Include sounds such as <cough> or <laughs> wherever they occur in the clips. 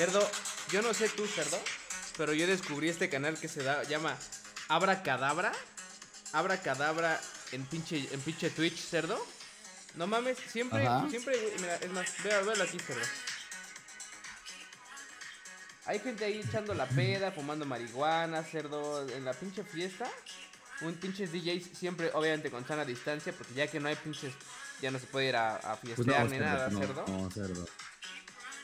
Cerdo, yo no sé tú, cerdo, pero yo descubrí este canal que se da, llama Abra Cadabra. Abra Cadabra en pinche, en pinche Twitch, cerdo. No mames, siempre, Ajá. siempre, mira, es más, veo, veo aquí, cerdo. Hay gente ahí echando la peda, fumando marihuana, cerdo, en la pinche fiesta. Un pinches DJs siempre, obviamente, con sana distancia, porque ya que no hay pinches, ya no se puede ir a, a Pues fiestear no, ni cerdo, nada, no, cerdo. No, cerdo.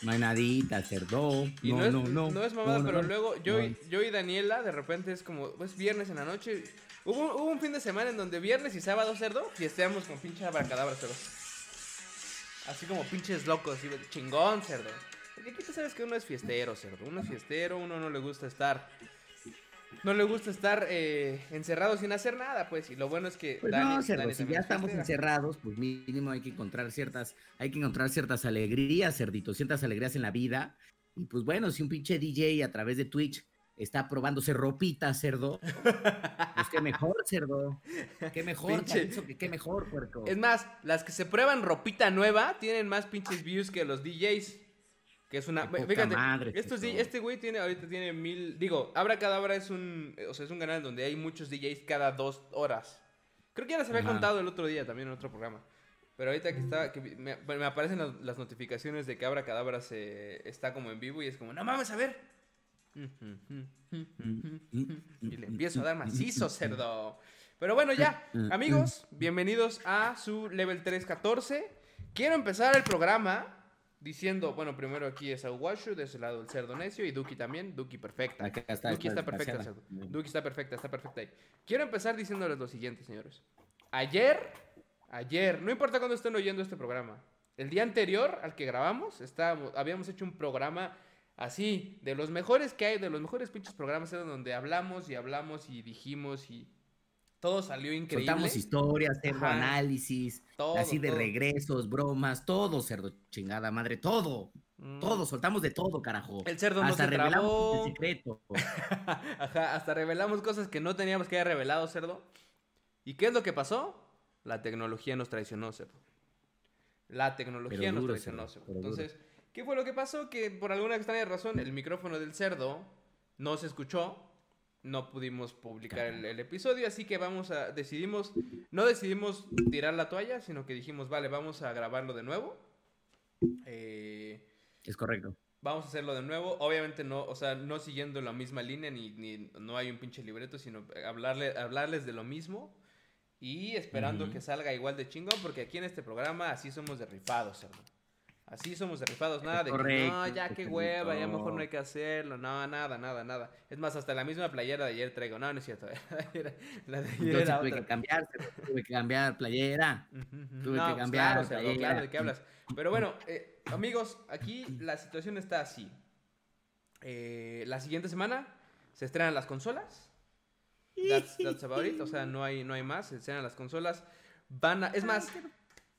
No hay nadita, cerdo. Y no, no, es, no, no. no es mamada, pero luego yo, y- yo y Daniela, de repente es como, es viernes en la noche. Hubo, hubo un fin de semana en donde viernes y sábado, cerdo, fiesteamos con pinche abracadabra, cerdo. Así como pinches locos, chingón, cerdo. Porque aquí tú sabes que uno es fiestero, cerdo. Uno es fiestero, uno no le gusta estar. No le gusta estar eh, encerrado sin hacer nada, pues. Y lo bueno es que. Pues Dani- no, Dani si ya es estamos encerrados, pues mínimo hay que encontrar ciertas, hay que encontrar ciertas alegrías, cerdito, ciertas alegrías en la vida. Y pues bueno, si un pinche DJ a través de Twitch está probándose ropita, cerdo, pues qué mejor, cerdo. Qué mejor, que qué mejor, puerco. Es más, las que se prueban ropita nueva tienen más pinches views que los DJs. Que es una. Qué Fíjate, madre, Checo. di- este güey tiene, ahorita tiene mil. Digo, Abra Cadabra es un. O sea, es un canal donde hay muchos DJs cada dos horas. Creo que ya les había Ajá. contado el otro día también en otro programa. Pero ahorita que está. Que me, me aparecen las, las notificaciones de que Abra Cadabra se, está como en vivo y es como, no mames, a ver. Y le empiezo a dar macizo, cerdo. Pero bueno, ya, amigos, bienvenidos a su level 314. Quiero empezar el programa diciendo, bueno, primero aquí es Aguashu, de ese lado el cerdo necio, y Duki también, Duki perfecta. Acá está, Duki está perfecta, cerdo. Duki está perfecta, está perfecta ahí. Quiero empezar diciéndoles lo siguiente, señores. Ayer, ayer, no importa cuándo estén oyendo este programa, el día anterior al que grabamos, estábamos, habíamos hecho un programa así, de los mejores que hay, de los mejores pinches programas, era donde hablamos y hablamos y dijimos y todo salió increíble. Contamos historias, cerdo, Ajá. análisis, Todo, así de todo. regresos, bromas, todo, cerdo, chingada madre, todo. Mm. Todo, soltamos de todo, carajo. El cerdo no Hasta se revelamos trabó. el secreto. <laughs> Ajá, hasta revelamos cosas que no teníamos que haber revelado, cerdo. ¿Y qué es lo que pasó? La tecnología nos traicionó, cerdo. La tecnología Pero nos duro, traicionó, cerdo, cerdo. pero duro. Entonces, ¿qué fue lo que pasó? Que por alguna extraña razón el micrófono del cerdo no se escuchó. No pudimos publicar el, el episodio, así que vamos a, decidimos, no decidimos tirar la toalla, sino que dijimos, vale, vamos a grabarlo de nuevo. Eh, Es correcto. Vamos a hacerlo de nuevo. Obviamente no, o sea, no siguiendo la misma línea, ni, ni no hay un pinche libreto, sino hablarle, hablarles de lo mismo. Y esperando que salga igual de chingón, porque aquí en este programa así somos de rifados, cerdo. Así somos rifados, nada de que, no, correcto, ya qué hueva, ya mejor no hay que hacerlo, no, nada, nada, nada. Es más, hasta la misma playera de ayer traigo, no, no es cierto, <laughs> la de ayer Entonces tuve otra. que cambiar, cerdo, tuve que cambiar playera. Tuve No, que pues cambiar, claro, playera. claro, ¿de qué hablas? Pero bueno, eh, amigos, aquí la situación está así. Eh, la siguiente semana se estrenan las consolas. That's, that's about it. O sea, no hay, no hay más. Se estrenan las consolas. Van a. Es más.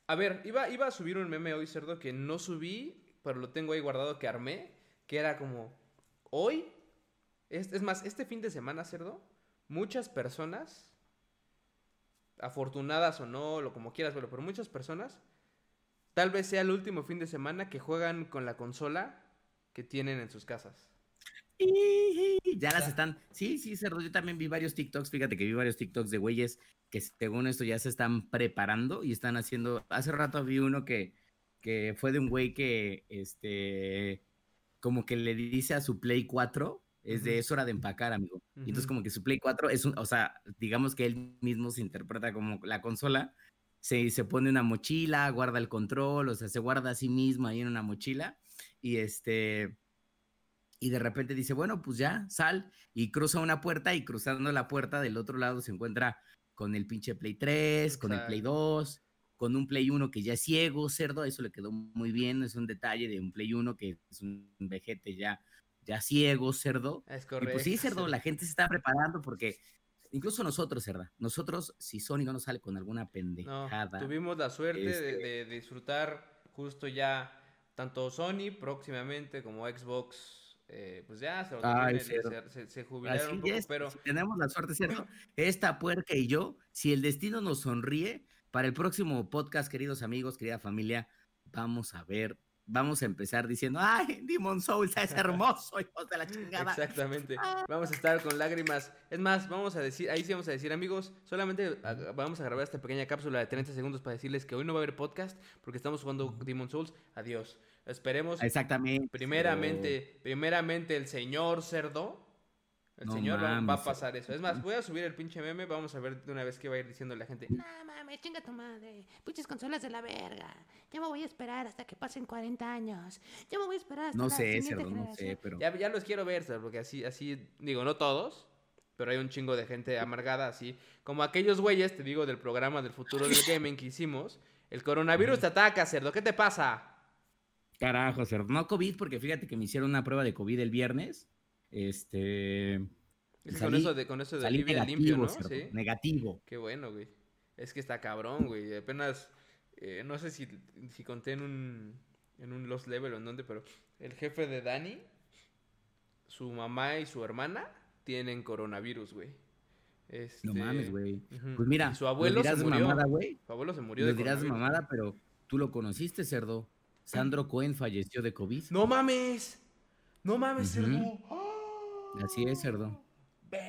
A ver, iba, iba a subir un meme hoy, cerdo, que no subí, pero lo tengo ahí guardado que armé. Que era como. Hoy. Es, es más, este fin de semana, cerdo. Muchas personas. Afortunadas o no, lo como quieras verlo, pero muchas personas. Tal vez sea el último fin de semana que juegan con la consola que tienen en sus casas. Ya las están. Sí, sí, cerdo. Yo también vi varios TikToks. Fíjate que vi varios TikToks de güeyes que según esto ya se están preparando y están haciendo. Hace rato vi uno que, que fue de un güey que este como que le dice a su Play 4. Es de es hora de empacar, amigo. Y entonces, como que su Play 4 es un, o sea, digamos que él mismo se interpreta como la consola. Se, se pone una mochila, guarda el control, o sea, se guarda a sí mismo ahí en una mochila. Y este y de repente dice, bueno, pues ya, sal, y cruza una puerta, y cruzando la puerta del otro lado se encuentra con el pinche Play 3, con el Play Exacto. 2, con un Play 1 que ya es ciego, cerdo, eso le quedó muy bien, es un detalle de un Play 1 que es un vejete ya, ya ciego, cerdo. Es Y correcto. pues sí, cerdo, la gente se está preparando porque incluso nosotros, cerda, nosotros, si Sony no nos sale con alguna No, pendejada, tuvimos la suerte de, Este- de disfrutar justo ya tanto Sony próximamente como Xbox. Eh, pues ya se, lo Ay, terminan, cerdo. se, se- se jubilaron Así un poco, es, pero si tenemos la suerte, ¿cierto? Esta puerca y yo, si el destino nos sonríe, para el próximo podcast, queridos amigos, querida familia, vamos a ver vamos a empezar diciendo, ay, Demon Souls es hermoso, <laughs> hijos de la chingada. Exactamente. Vamos a estar con lágrimas. Es más, vamos a decir, ahí sí vamos a decir, amigos, solamente a- vamos a grabar esta pequeña cápsula de 30 segundos para decirles que hoy no va a haber podcast porque estamos jugando Demon Souls. Adiós. Esperemos. Exactamente. Primeramente, primeramente el señor cerdo. El No señor va, va a pasar eso. Es más, voy a subir el pinche meme. Vamos a ver de una vez qué va a ir diciendo la gente. No mames, chinga tu madre. Pinches consolas de la verga. Ya me voy a esperar hasta que pasen 40 años. Ya me voy a esperar hasta No la sé, siguiente cerdo, no generación. sé, pero... Ya, ya los quiero ver, ¿sabes? porque así, así, digo, no todos, pero hay un chingo de gente amargada así. Como aquellos güeyes, te digo, del programa del futuro del <laughs> gaming que hicimos. El coronavirus te ataca, cerdo. ¿Qué te pasa? Carajo, cerdo. No COVID, porque fíjate que me hicieron una prueba de COVID el viernes. Este... Es Salí- con eso de, con eso de negativo, limpio, ¿no? Sí. negativo. Qué bueno, güey. Es que está cabrón, güey. Apenas, eh, no sé si, si conté en un, en un Lost Level o en dónde, pero el jefe de Dani, su mamá y su hermana tienen coronavirus, güey. Este, No mames, güey. Pues mira, su abuelo lo se murió. mamada, güey. Su abuelo se murió Lo de dirás mamada, pero tú lo conociste, cerdo. Sandro Cohen falleció de COVID. ¡No mames! ¡No mames, Ujú. cerdo! Así es, cerdo.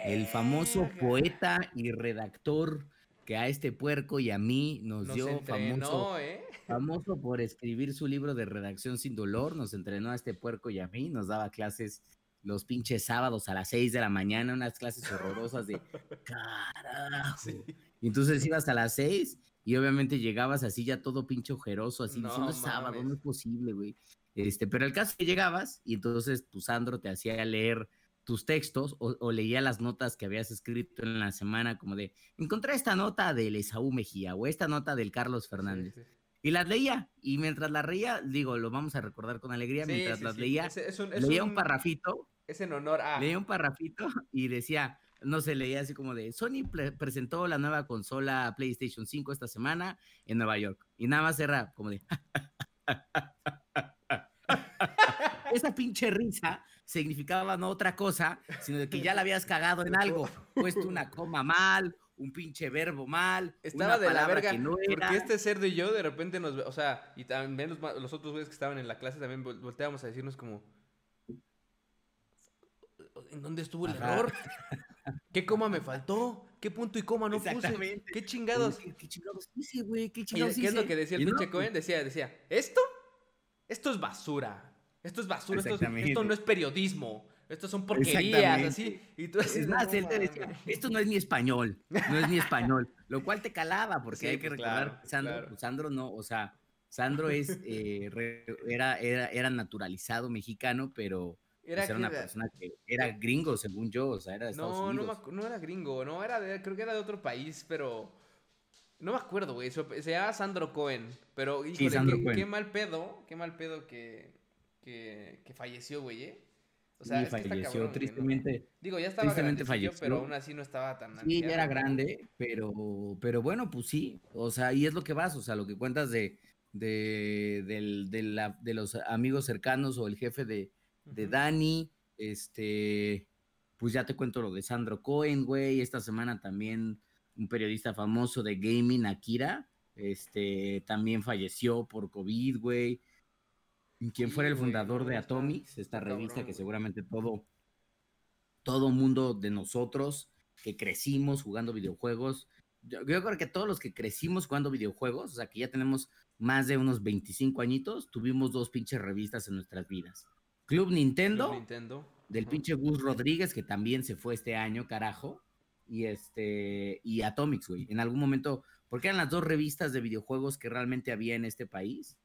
El famoso poeta y redactor que a este puerco y a mí nos, Nos dio entrenó, famoso, ¿eh? famoso por escribir su libro de redacción sin dolor, nos entrenó a este puerco y a mí, nos daba clases los pinches sábados a las 6 de la mañana, unas clases horrorosas de <laughs> carajo. Sí. Y entonces ibas a las 6 y obviamente llegabas así ya todo pinche ojeroso, así No diciendo "Es sábado, no es posible, güey. Este, pero el caso es que llegabas y entonces tu Sandro te hacía leer tus textos o, o leía las notas que habías escrito en la semana, como de, encontré esta nota del Esaú Mejía o esta nota del Carlos Fernández. Sí, sí. Y las leía, y mientras las leía, digo, lo vamos a recordar con alegría, Sí, mientras las leía, Es, es un, es leía un un- parrafito, Es en honor a. leía un parrafito <laughs> y decía, no se leía así como de, Sony pre- presentó la nueva consola PlayStation 5 esta semana en Nueva York. Y nada más era como de... <laughs> <laughs> <laughs> Esa pinche risa significaba no otra cosa, sino de que ya la habías cagado en algo, puesto una coma mal, un pinche verbo mal, Estaba una de la verga. que no era. Porque este cerdo y yo de repente nos. O sea, y también los, los otros güeyes que estaban en la clase también vol- volteábamos a decirnos como. ¿En dónde estuvo el Ajá. error? ¿Qué coma me faltó? ¿Qué punto y coma no puse? ¿Qué chingados? ¿Qué, qué chingados hice, güey? ¿Qué ¿Y chingados ¿Qué es lo hice? que decía el no, pinche pues, Cohen? Decía, decía, ¿esto? Esto es basura. Esto es basura. Esto, es- esto no es periodismo. Esto son porquerías, así. Y tú así, Es no más, él te decía, esto no es ni español, no es ni español, lo cual te calaba, porque Sí, hay que pues, recordar claro, Sandro, claro. pues, Sandro no, o sea, Sandro es, <laughs> eh, re- era, era, era naturalizado mexicano, pero Era, pues, era una era- persona que era gringo, según yo, o sea, era de Estados No, no, Unidos. acu- no era gringo, no era de, creo que era de otro país, pero no me acuerdo, güey. Se, se llama Sandro Cohen, pero híjole, Sandro qué, Cohen. qué mal pedo, qué mal pedo que, que, que falleció, güey, ¿eh? O sea, es que está falleció, cabrón, güey, ¿no? tristemente. Digo, ya estaba tristemente grandecillo, pero falleció. aún así no estaba tan Sí, ya era grande, pero, pero bueno, pues sí, o sea, y es lo que vas, o sea, lo que cuentas de, de, del- de la- de los amigos cercanos o el jefe de, de. Dani, este, pues ya te cuento lo de Sandro Cohen, güey, esta semana también un periodista famoso de gaming, Akira, este, también falleció por COVID, güey, quien fuera el fundador de Atomics, esta revista que seguramente todo, todo mundo de nosotros que crecimos jugando videojuegos, yo, yo creo que todos los que crecimos jugando videojuegos, o sea, que ya tenemos más de unos 25 añitos, tuvimos dos pinches revistas en nuestras vidas. Club Nintendo, Club Nintendo. del pinche Gus Rodríguez, que también se fue este año, carajo, y este, y Atomics, güey, en algún momento, porque eran las dos revistas de videojuegos que realmente había en este país,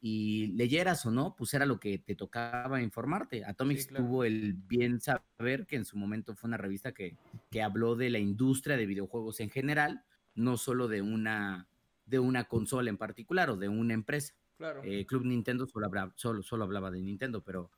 y leyeras o no, pues era lo que te tocaba informarte. Atomics claro. tuvo el bien saber que en su momento fue una revista que, que habló de la industria de videojuegos en general, no solo de una, de una consola en particular o de una empresa. Claro. Eh, Club Nintendo solo, habla- solo, solo hablaba de Nintendo, pero,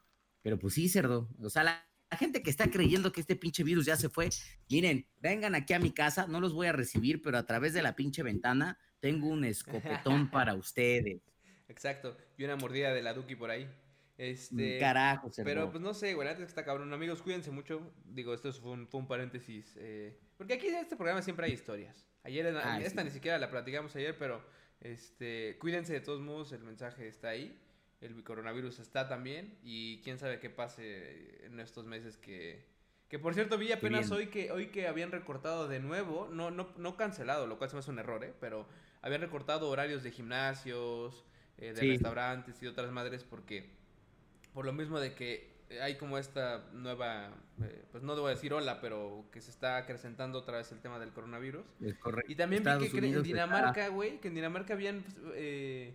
pero pues sí, cerdo. O sea, la, la gente que está creyendo que este pinche virus ya se fue, miren, vengan aquí a mi casa, no los voy a recibir, pero a través de la pinche ventana tengo un <laughs> escopetón para ustedes. Exacto. Y una mordida de la Duki por ahí. Este. Carajo, cerdo. Pero pues no sé, güey, antes que está cabrón. Amigos, cuídense mucho. Digo, esto fue un, fue un paréntesis. eh, porque aquí en este programa siempre hay historias. Ayer, en- Ah, esta sí. ni siquiera la platicamos ayer, pero este, cuídense de todos modos, el mensaje está ahí. el coronavirus está también y quién sabe qué pase en estos meses que... Que por cierto vi apenas hoy que, hoy que habían recortado de nuevo, no, no, no cancelado, lo cual se me hace un error, ¿eh? pero habían recortado horarios de gimnasios, eh, de restaurantes y otras madres porque por lo mismo de que hay como esta nueva, eh, pues no debo decir hola, pero que se está acrecentando otra vez el tema del coronavirus. Es correcto. Y también vi que en Dinamarca, güey, que en Dinamarca habían pues, eh,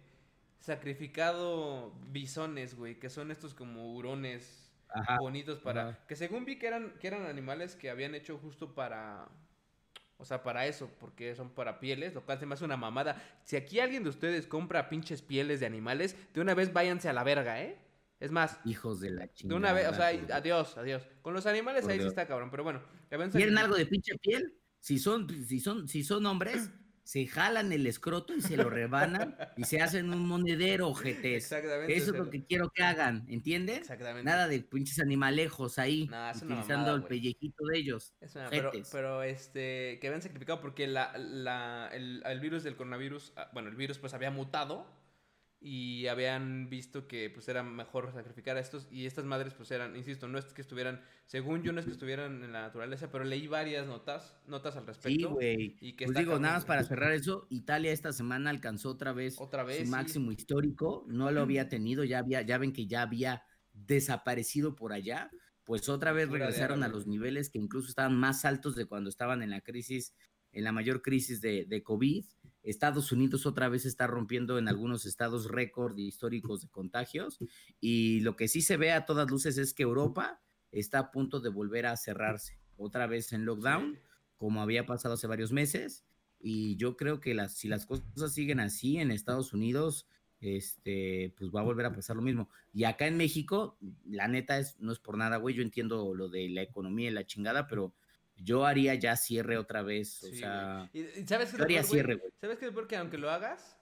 sacrificado bisones, güey, que son estos como hurones bonitos para... Que según vi que eran, que eran animales que habían hecho justo para... O sea, para eso, porque son para pieles, lo cual se me hace una mamada. Si aquí alguien de ustedes compra pinches pieles de animales, de una vez váyanse a la verga, ¿eh? Es más. Hijos de la chingada. De una vez, o sea, adiós, adiós. Con los animales ahí sí está cabrón, pero bueno. ¿Quieren algo de pinche piel? Si son, si son, si son hombres, se jalan el escroto y se lo rebanan y se hacen un monedero, ojetes. Exactamente. Eso es lo que quiero que hagan, ¿entienden? Exactamente. Nada de pinches animalejos ahí, utilizando el pellejito de ellos. pero, pero, este, que habían sacrificado porque la, la, el, el virus del coronavirus, ah, bueno, el virus pues había mutado y habían visto que pues era mejor sacrificar a estos y estas madres pues eran, insisto, no es que estuvieran, según yo no es que estuvieran en la naturaleza, pero leí varias notas, notas al respecto. Sí, güey. Y que pues digo, nada más para cerrar eso, Italia esta semana alcanzó otra vez, ¿Otra vez su máximo histórico, no lo había tenido, ya había, ya ven que ya había desaparecido por allá, pues otra vez regresaron a los niveles que incluso estaban más altos de cuando estaban en la crisis, en la mayor crisis de, de COVID Estados Unidos otra vez está rompiendo en algunos estados récord históricos de contagios y lo que sí se ve a todas luces es que Europa está a punto de volver a cerrarse otra vez en lockdown, como había pasado hace varios meses. Y yo creo que las, si las cosas siguen así en Estados Unidos, este, pues va a volver a pasar lo mismo. Y acá en México, la neta es, no es por nada, güey, yo entiendo lo de la economía y la chingada, pero yo haría ya cierre otra vez. O sea, ¿sabes qué yo haría cierre, güey. ¿Sabes qué es porque aunque lo hagas,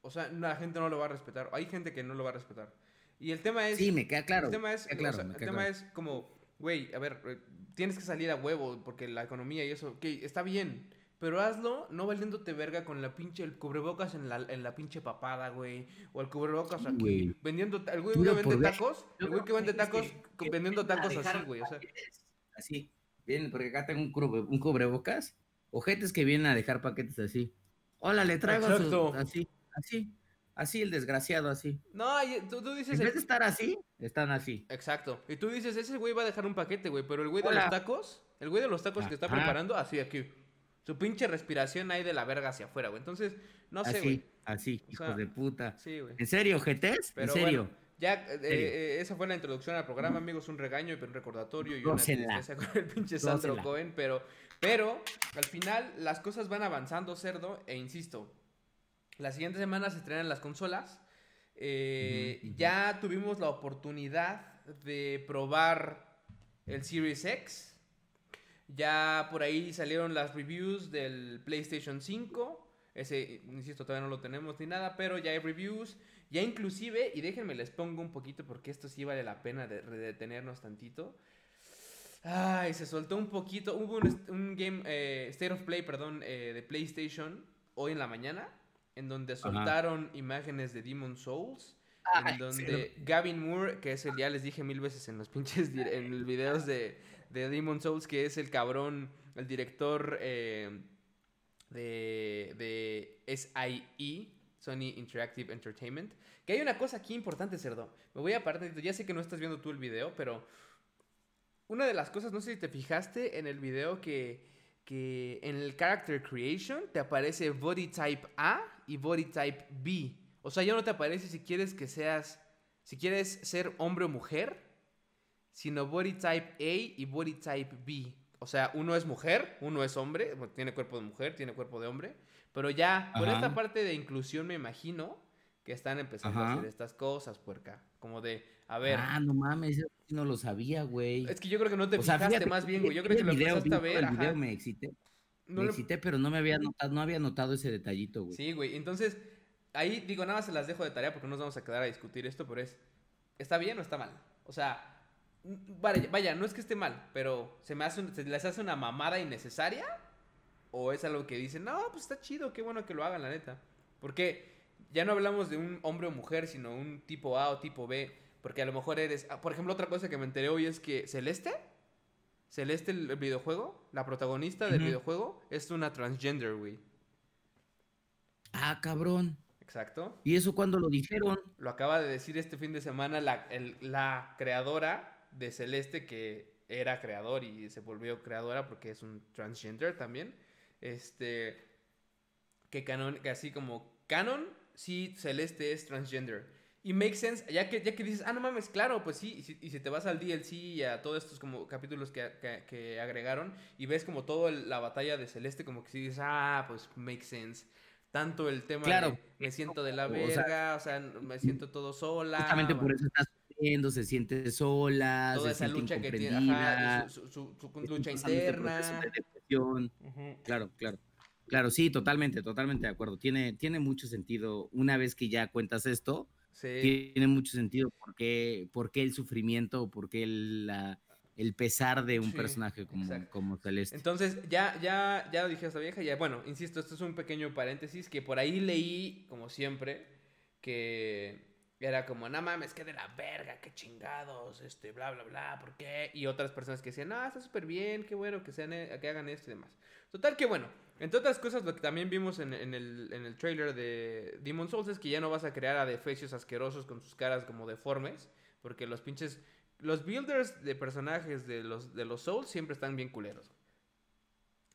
o sea, la gente no lo va a respetar. Hay gente que no lo va a respetar. Y el tema es. Sí, me queda claro. El tema es, claro, el tema es como, güey, a ver, eh, tienes que salir a huevo porque la economía y eso, ok, está bien. Pero hazlo no valiéndote verga con la pinche, el cubrebocas en la, en la pinche papada, güey. O el cubrebocas aquí. Vendiendo, el güey que vende tacos, el güey que vende tacos, vendiendo tacos así, güey. O sea. Así porque acá tengo un, cubre, un cubrebocas, ojetes que vienen a dejar paquetes así. Hola, le traigo así, así, así el desgraciado, así. No, tú, dices... En vez de estar así, están así. Exacto. Y tú dices, ese güey va a dejar un paquete, güey, pero el güey de los tacos, el güey de los tacos que está preparando, así aquí. Su pinche respiración ahí de la verga hacia afuera, güey. Entonces, no sé, güey. Así, así, hijos de puta. Sí, güey. ¿En serio, ojetes? ¿En serio? Ya, eh, eh, esa fue la introducción al programa, amigos, un regaño y un recordatorio y una tristeza con el pinche Sandro Cohen, pero, pero al final las cosas van avanzando, cerdo, e insisto, la siguiente semana se estrenan las consolas, eh, ya tuvimos la oportunidad de probar el Series X, ya por ahí salieron las reviews del PlayStation 5, ese, insisto, todavía no lo tenemos ni nada, pero ya hay reviews. Ya inclusive, y déjenme les pongo un poquito porque esto sí vale la pena de, detenernos tantito. Ay, se soltó un poquito. Hubo un, game, eh, State of Play, perdón, eh, de PlayStation hoy en la mañana, en donde soltaron imágenes de Demon Souls. en donde Gavin Moore, que es el, ya les dije mil veces en los pinches, en los videos de, de Demon Souls, que es el cabrón, el director eh, de, de SIE, Sony Interactive Entertainment. Que hay una cosa aquí importante, cerdo. Me voy a parar, ya sé que no estás viendo tú el video, pero una de las cosas, no sé si te fijaste en el video que, que en el Character Creation te aparece Body Type A y Body Type B. O sea, ya no te aparece si quieres que seas, si quieres ser hombre o mujer, sino Body Type A y Body Type B. O sea, uno es mujer, uno es hombre, tiene cuerpo de mujer, tiene cuerpo de hombre. Pero ya, por esta parte de inclusión me imagino que están empezando a hacer estas cosas, puerca. Como de, a ver. Ah, no mames, no lo sabía, güey. Es que yo creo que no te fijaste más bien, güey. Yo creo que lo empezaste a ver. El video me excité. me excité, pero no me había notado, no había notado ese detallito, güey. Sí, güey. Entonces, ahí digo, nada más se las dejo de tarea porque no nos vamos a quedar a discutir esto, pero es, ¿está bien o está mal? O sea, vaya, vaya no es que esté mal, pero se me hace, se les hace una mamada innecesaria ¿O es algo que dicen, no, pues está chido, qué bueno que lo hagan, la neta? Porque ya no hablamos de un hombre o mujer, sino un tipo A o tipo B, porque a lo mejor eres, ah, por ejemplo, otra cosa que me enteré hoy es que Celeste, Celeste el, videojuego, la protagonista del videojuego es una transgender, güey. Ah, cabrón. Exacto. ¿Y eso cuándo lo dijeron? Lo acaba de decir este fin de semana la, el- la creadora de Celeste, que era creador y se volvió creadora porque es un transgender también. Este. Que canon, que así como canon, sí, Celeste es transgender. Y makes sense, ya que, ya que dices, ah, no mames, claro, pues sí, y si, y si te vas al DLC y a todos estos como capítulos que, que- que agregaron y ves como toda la batalla de Celeste, como que sí dices, ah, pues makes sense. Tanto el tema Claro. de me siento de la O sea, verga, o sea, me siento todo sola. Justamente por eso está sufriendo, se siente sola, toda se esa siente lucha que tiene, ajá, su, su- su- lucha este interna. Claro, claro. Claro, sí, totalmente, totalmente de acuerdo. Tiene, tiene mucho sentido. Una vez que ya cuentas esto, Sí, tiene mucho sentido por qué, por qué el sufrimiento, por qué el, la- el pesar de un Sí, personaje como, exacto. como Celeste. Entonces, ya, ya, ya lo dije a esta vieja, ya, bueno, insisto, esto es un pequeño paréntesis que por ahí leí, como siempre, que era como, no mames, que de la verga, qué chingados, este, bla, bla, bla, ¿por qué? Y otras personas que decían, no, está súper bien, qué bueno que, sean, eh, que hagan esto y demás. Total, que bueno, entre otras cosas, lo que también vimos en, en el, en el trailer de Demon Souls es que ya no vas a crear a defecios asquerosos con sus caras como deformes, porque los pinches, los builders de personajes de los, de los Souls siempre están bien culeros.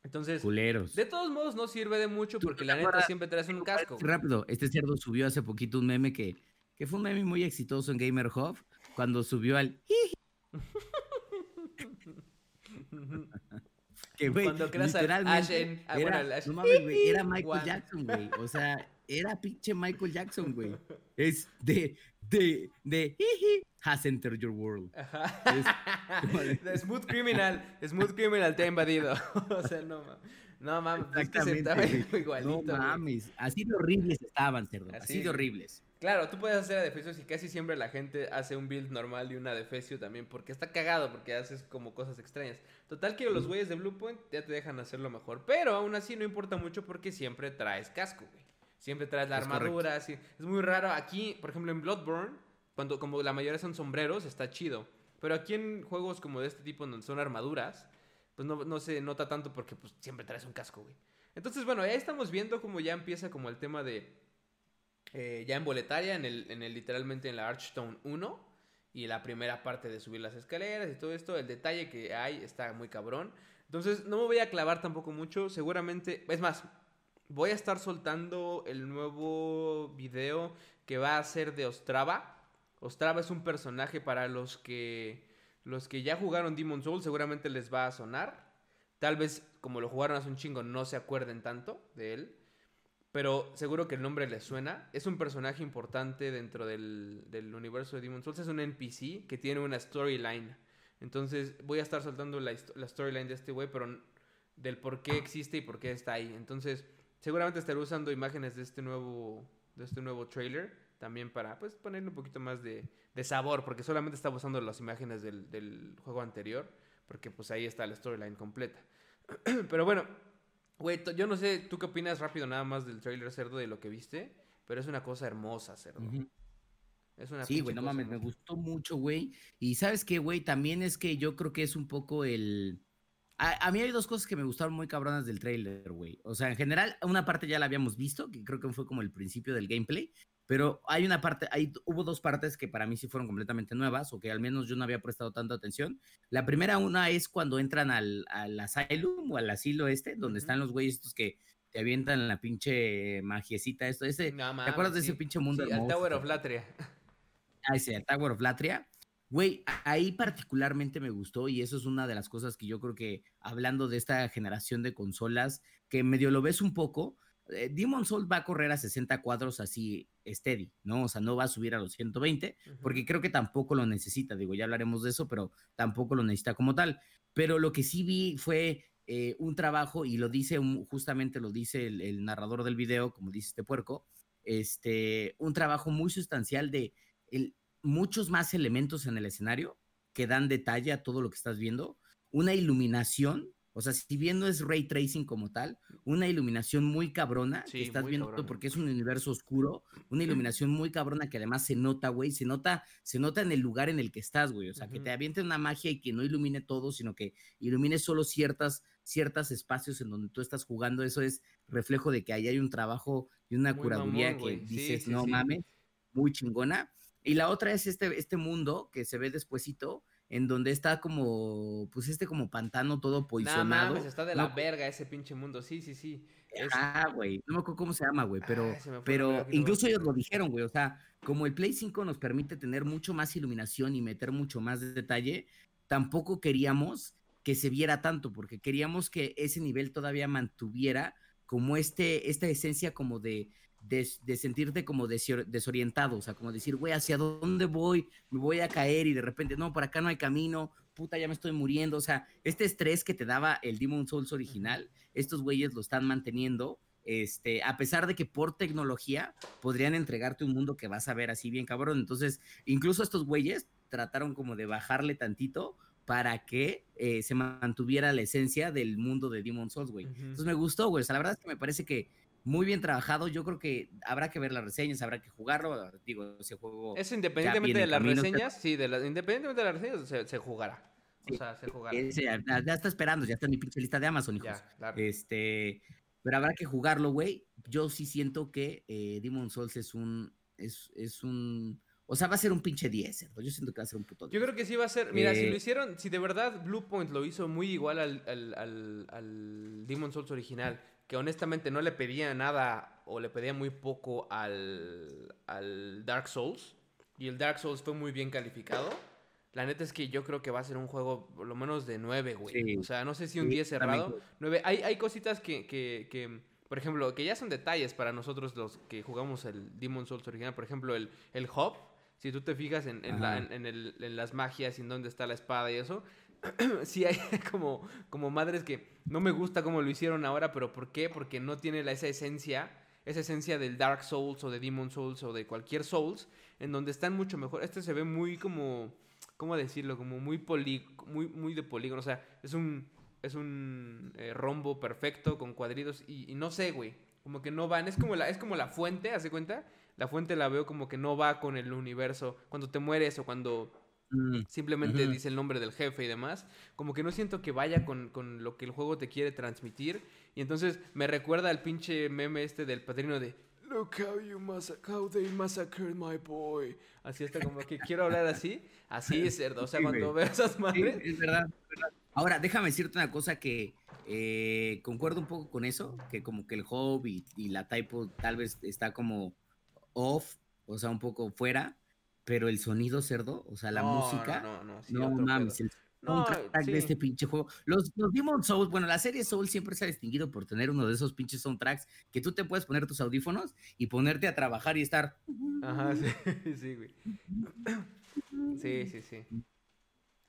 Entonces, Culeros. de todos modos no sirve de mucho ¿Tú porque la neta siempre traes un casco. Rápido, este cerdo subió hace poquito un meme que, que fue un meme muy exitoso en Gamer Hub cuando subió al <laughs> que güey, Cuando creas al literalmente Ashen- ah, era, al no mames, güey, era <laughs> Michael. Jackson, güey. O sea, era pinche Michael Jackson, güey. Es de de de has entered your world. Ajá. <laughs> The Smooth Criminal, Smooth Criminal te ha invadido. o sea, no mames. No mames, es que se estaba güey. igualito. No güey. mames, así de horribles estaban, cerdo, así, Así. de horribles. Claro, tú puedes hacer adefesios y casi siempre la gente hace un build normal y un adefesio también porque está cagado, porque haces como cosas extrañas. Total que los güeyes de Bluepoint ya te dejan hacerlo mejor, pero aún así no importa mucho porque siempre traes casco, güey. Siempre traes la Es armadura, así. Es muy raro aquí, por ejemplo en Bloodborne, cuando como la mayoría son sombreros, está chido. Pero aquí en juegos como de este tipo donde son armaduras, pues no, no se nota tanto porque pues siempre traes un casco, güey. Entonces, bueno, ya estamos viendo como ya empieza como el tema de eh, ya en boletaria, en el, en el literalmente en la Archstone 1 y la primera parte de subir las escaleras y todo esto, el detalle que hay está muy cabrón. Entonces no me voy a clavar tampoco mucho, seguramente, es más, voy a estar soltando el nuevo video que va a ser de Ostrava. Ostrava es un personaje para los que los que ya jugaron Demon Souls seguramente les va a sonar. Tal vez como lo jugaron hace un chingo no se acuerden tanto de él. Pero seguro que el nombre les suena. Es un personaje importante dentro del, universo de Demon Souls. Es un NPC que tiene una storyline. Entonces voy a estar soltando la, storyline de este güey, pero del por qué existe y por qué está ahí. Entonces seguramente estaré usando imágenes de este nuevo, de este nuevo trailer también para pues ponerle un poquito más de, de sabor, porque solamente estaba usando las imágenes del, del juego anterior, porque pues ahí está la storyline completa. <clears throat> pero bueno, Güey, yo no sé, ¿tú qué opinas rápido nada más del trailer cerdo de lo que viste? Pero es una cosa hermosa, cerdo. Ujú. Es una Sí, güey, no mames, me gustó mucho, güey. Y sabes qué, güey, también es que yo creo que es un poco el... A, a mí hay dos cosas que me gustaron muy cabronas del trailer, güey. O sea, en general, una parte ya la habíamos visto, que creo que fue como el principio del gameplay, pero hay una parte, hay, hubo dos partes que para mí sí fueron completamente nuevas, o que al menos yo no había prestado tanta atención. La primera una es cuando entran al, al asylum o al asilo este, donde están los güeyes estos que te avientan la pinche magiecita, esto, ese... No ¿Te acuerdas de mames, ese sí. pinche mundo Sí, hermoso? Tower of Latria. Ah, ese, el Tower of Latria. Güey, ahí particularmente me gustó y eso es una de las cosas que yo creo que hablando de esta generación de consolas, que medio lo ves un poco, eh, Demon Souls va a correr a 60 cuadros así steady, ¿no? O sea, no va a subir a los 120, porque creo que tampoco lo necesita, digo, ya hablaremos de eso, pero tampoco lo necesita como tal. Pero lo que sí vi fue eh, un trabajo, y lo dice, un- justamente lo dice el, el narrador del video, como dice este puerco, este, un trabajo muy sustancial de el- muchos más elementos en el escenario que dan detalle a todo lo que estás viendo, una iluminación O sea, si bien no es ray tracing como tal, una iluminación muy cabrona Sí, que estás viendo cabrona. porque es un universo oscuro, una iluminación muy cabrona que además se nota, güey, se nota, se nota en el lugar en el que estás, güey. O sea, que Ujú. te aviente una magia y que no ilumine todo, sino que ilumine solo ciertas, ciertos espacios en donde tú estás jugando. Eso es reflejo de que ahí hay un trabajo y una Muy curaduría mamón, que güey. Sí, dices, sí, no mames, muy chingona. Y la otra es este, este mundo que se ve despuesito, en donde está como, pues este como pantano todo posicionado. mames, está de la No, verga ese pinche mundo. Sí, sí, sí. Es- Ah, güey, no me acuerdo cómo se llama, güey, pero, nombre, pero incluso ellos lo dijeron, güey, o sea, como el Play 5 nos permite tener mucho más iluminación y meter mucho más de detalle, tampoco queríamos que se viera tanto, porque queríamos que ese nivel todavía mantuviera como este, esta esencia como de, de, de sentirte como desor- desorientado, o sea, como decir, güey, ¿hacia dónde voy? Me voy a caer y de repente, no, por acá no hay camino, puta, ya me estoy muriendo, o sea, este estrés que te daba el Demon Souls original, estos güeyes lo están manteniendo, este, a pesar de que por tecnología podrían entregarte un mundo que vas a ver así bien cabrón, entonces, incluso estos güeyes trataron como de bajarle tantito para que eh, se mantuviera la esencia del mundo de Demon Souls, güey. Entonces me gustó, güey. O sea, la verdad es que me parece que muy bien trabajado. Yo creo que habrá que ver las reseñas, habrá que jugarlo. Digo, ese juego. Eso independientemente de las camino, reseñas, sí, de la- independientemente de las reseñas, se, se jugará. O sea, se jugará. ya, ya está esperando, ya está en mi pinche lista de Amazon, hijos. Ya, claro. Este, pero habrá que jugarlo, güey. Yo sí siento que eh, Demon Souls es un, es, es un, o sea, va a ser un pinche 10, cerdo. Yo siento que va a ser un puto 10. Yo creo que sí va a ser. Mira, si Eh, lo hicieron, si de verdad Bluepoint lo hizo muy igual al, al, al, al Demon Souls original, que honestamente no le pedía nada o le pedía muy poco al, al Dark Souls, y el Dark Souls fue muy bien calificado. La neta es que yo creo que va a ser un juego por lo menos de 9, güey. Sí. O sea, no sé si un Sí, 10 también cerrado. 9. Hay, hay cositas que, que, que, por ejemplo, que ya son detalles para nosotros los que jugamos el Demon Souls original. Por ejemplo, el, el hub. Si tú te fijas en, en, la- en- en el- en las magias y en dónde está la espada y eso, <clears throat> sí hay <laughs> como, como madres que no me gusta cómo lo hicieron ahora, pero ¿por qué? Porque no tiene la, esa esencia, esa esencia del Dark Souls o de Demon Souls o de cualquier Souls, en donde están mucho mejor. Este se ve muy como, ¿cómo decirlo? Como muy, poli, muy, muy de polígono, o sea, es un, es un eh, rombo perfecto con cuadritos y, y no sé, güey, como que no van, es como la, es como la fuente, ¿hace cuenta? La fuente la veo como que no va con el universo. Cuando te mueres o cuando Mm, simplemente dice el nombre del jefe y demás, como que no siento que vaya con, con lo que el juego te quiere transmitir. Y entonces me recuerda al pinche meme este del padrino de Look how you how they massacred my boy. Así está como que quiero hablar así. Así es cerdo. O sea, Sí, cuando veo esas Sí, madres. es verdad, es verdad. Ahora, déjame decirte una cosa que eh, concuerdo un poco con eso, que como que el hub y, y la typo tal vez está como off, o sea, un poco fuera, pero el sonido cerdo, o sea, la No, música, No, no, no. sí, no mames, el soundtrack sí. de este pinche juego. Los, los Demon Souls, bueno, la serie Souls siempre se ha distinguido por tener uno de esos pinches soundtracks que tú te puedes poner tus audífonos y ponerte a trabajar y estar. Ajá, sí, <laughs> sí, güey. <laughs> Sí, sí, sí.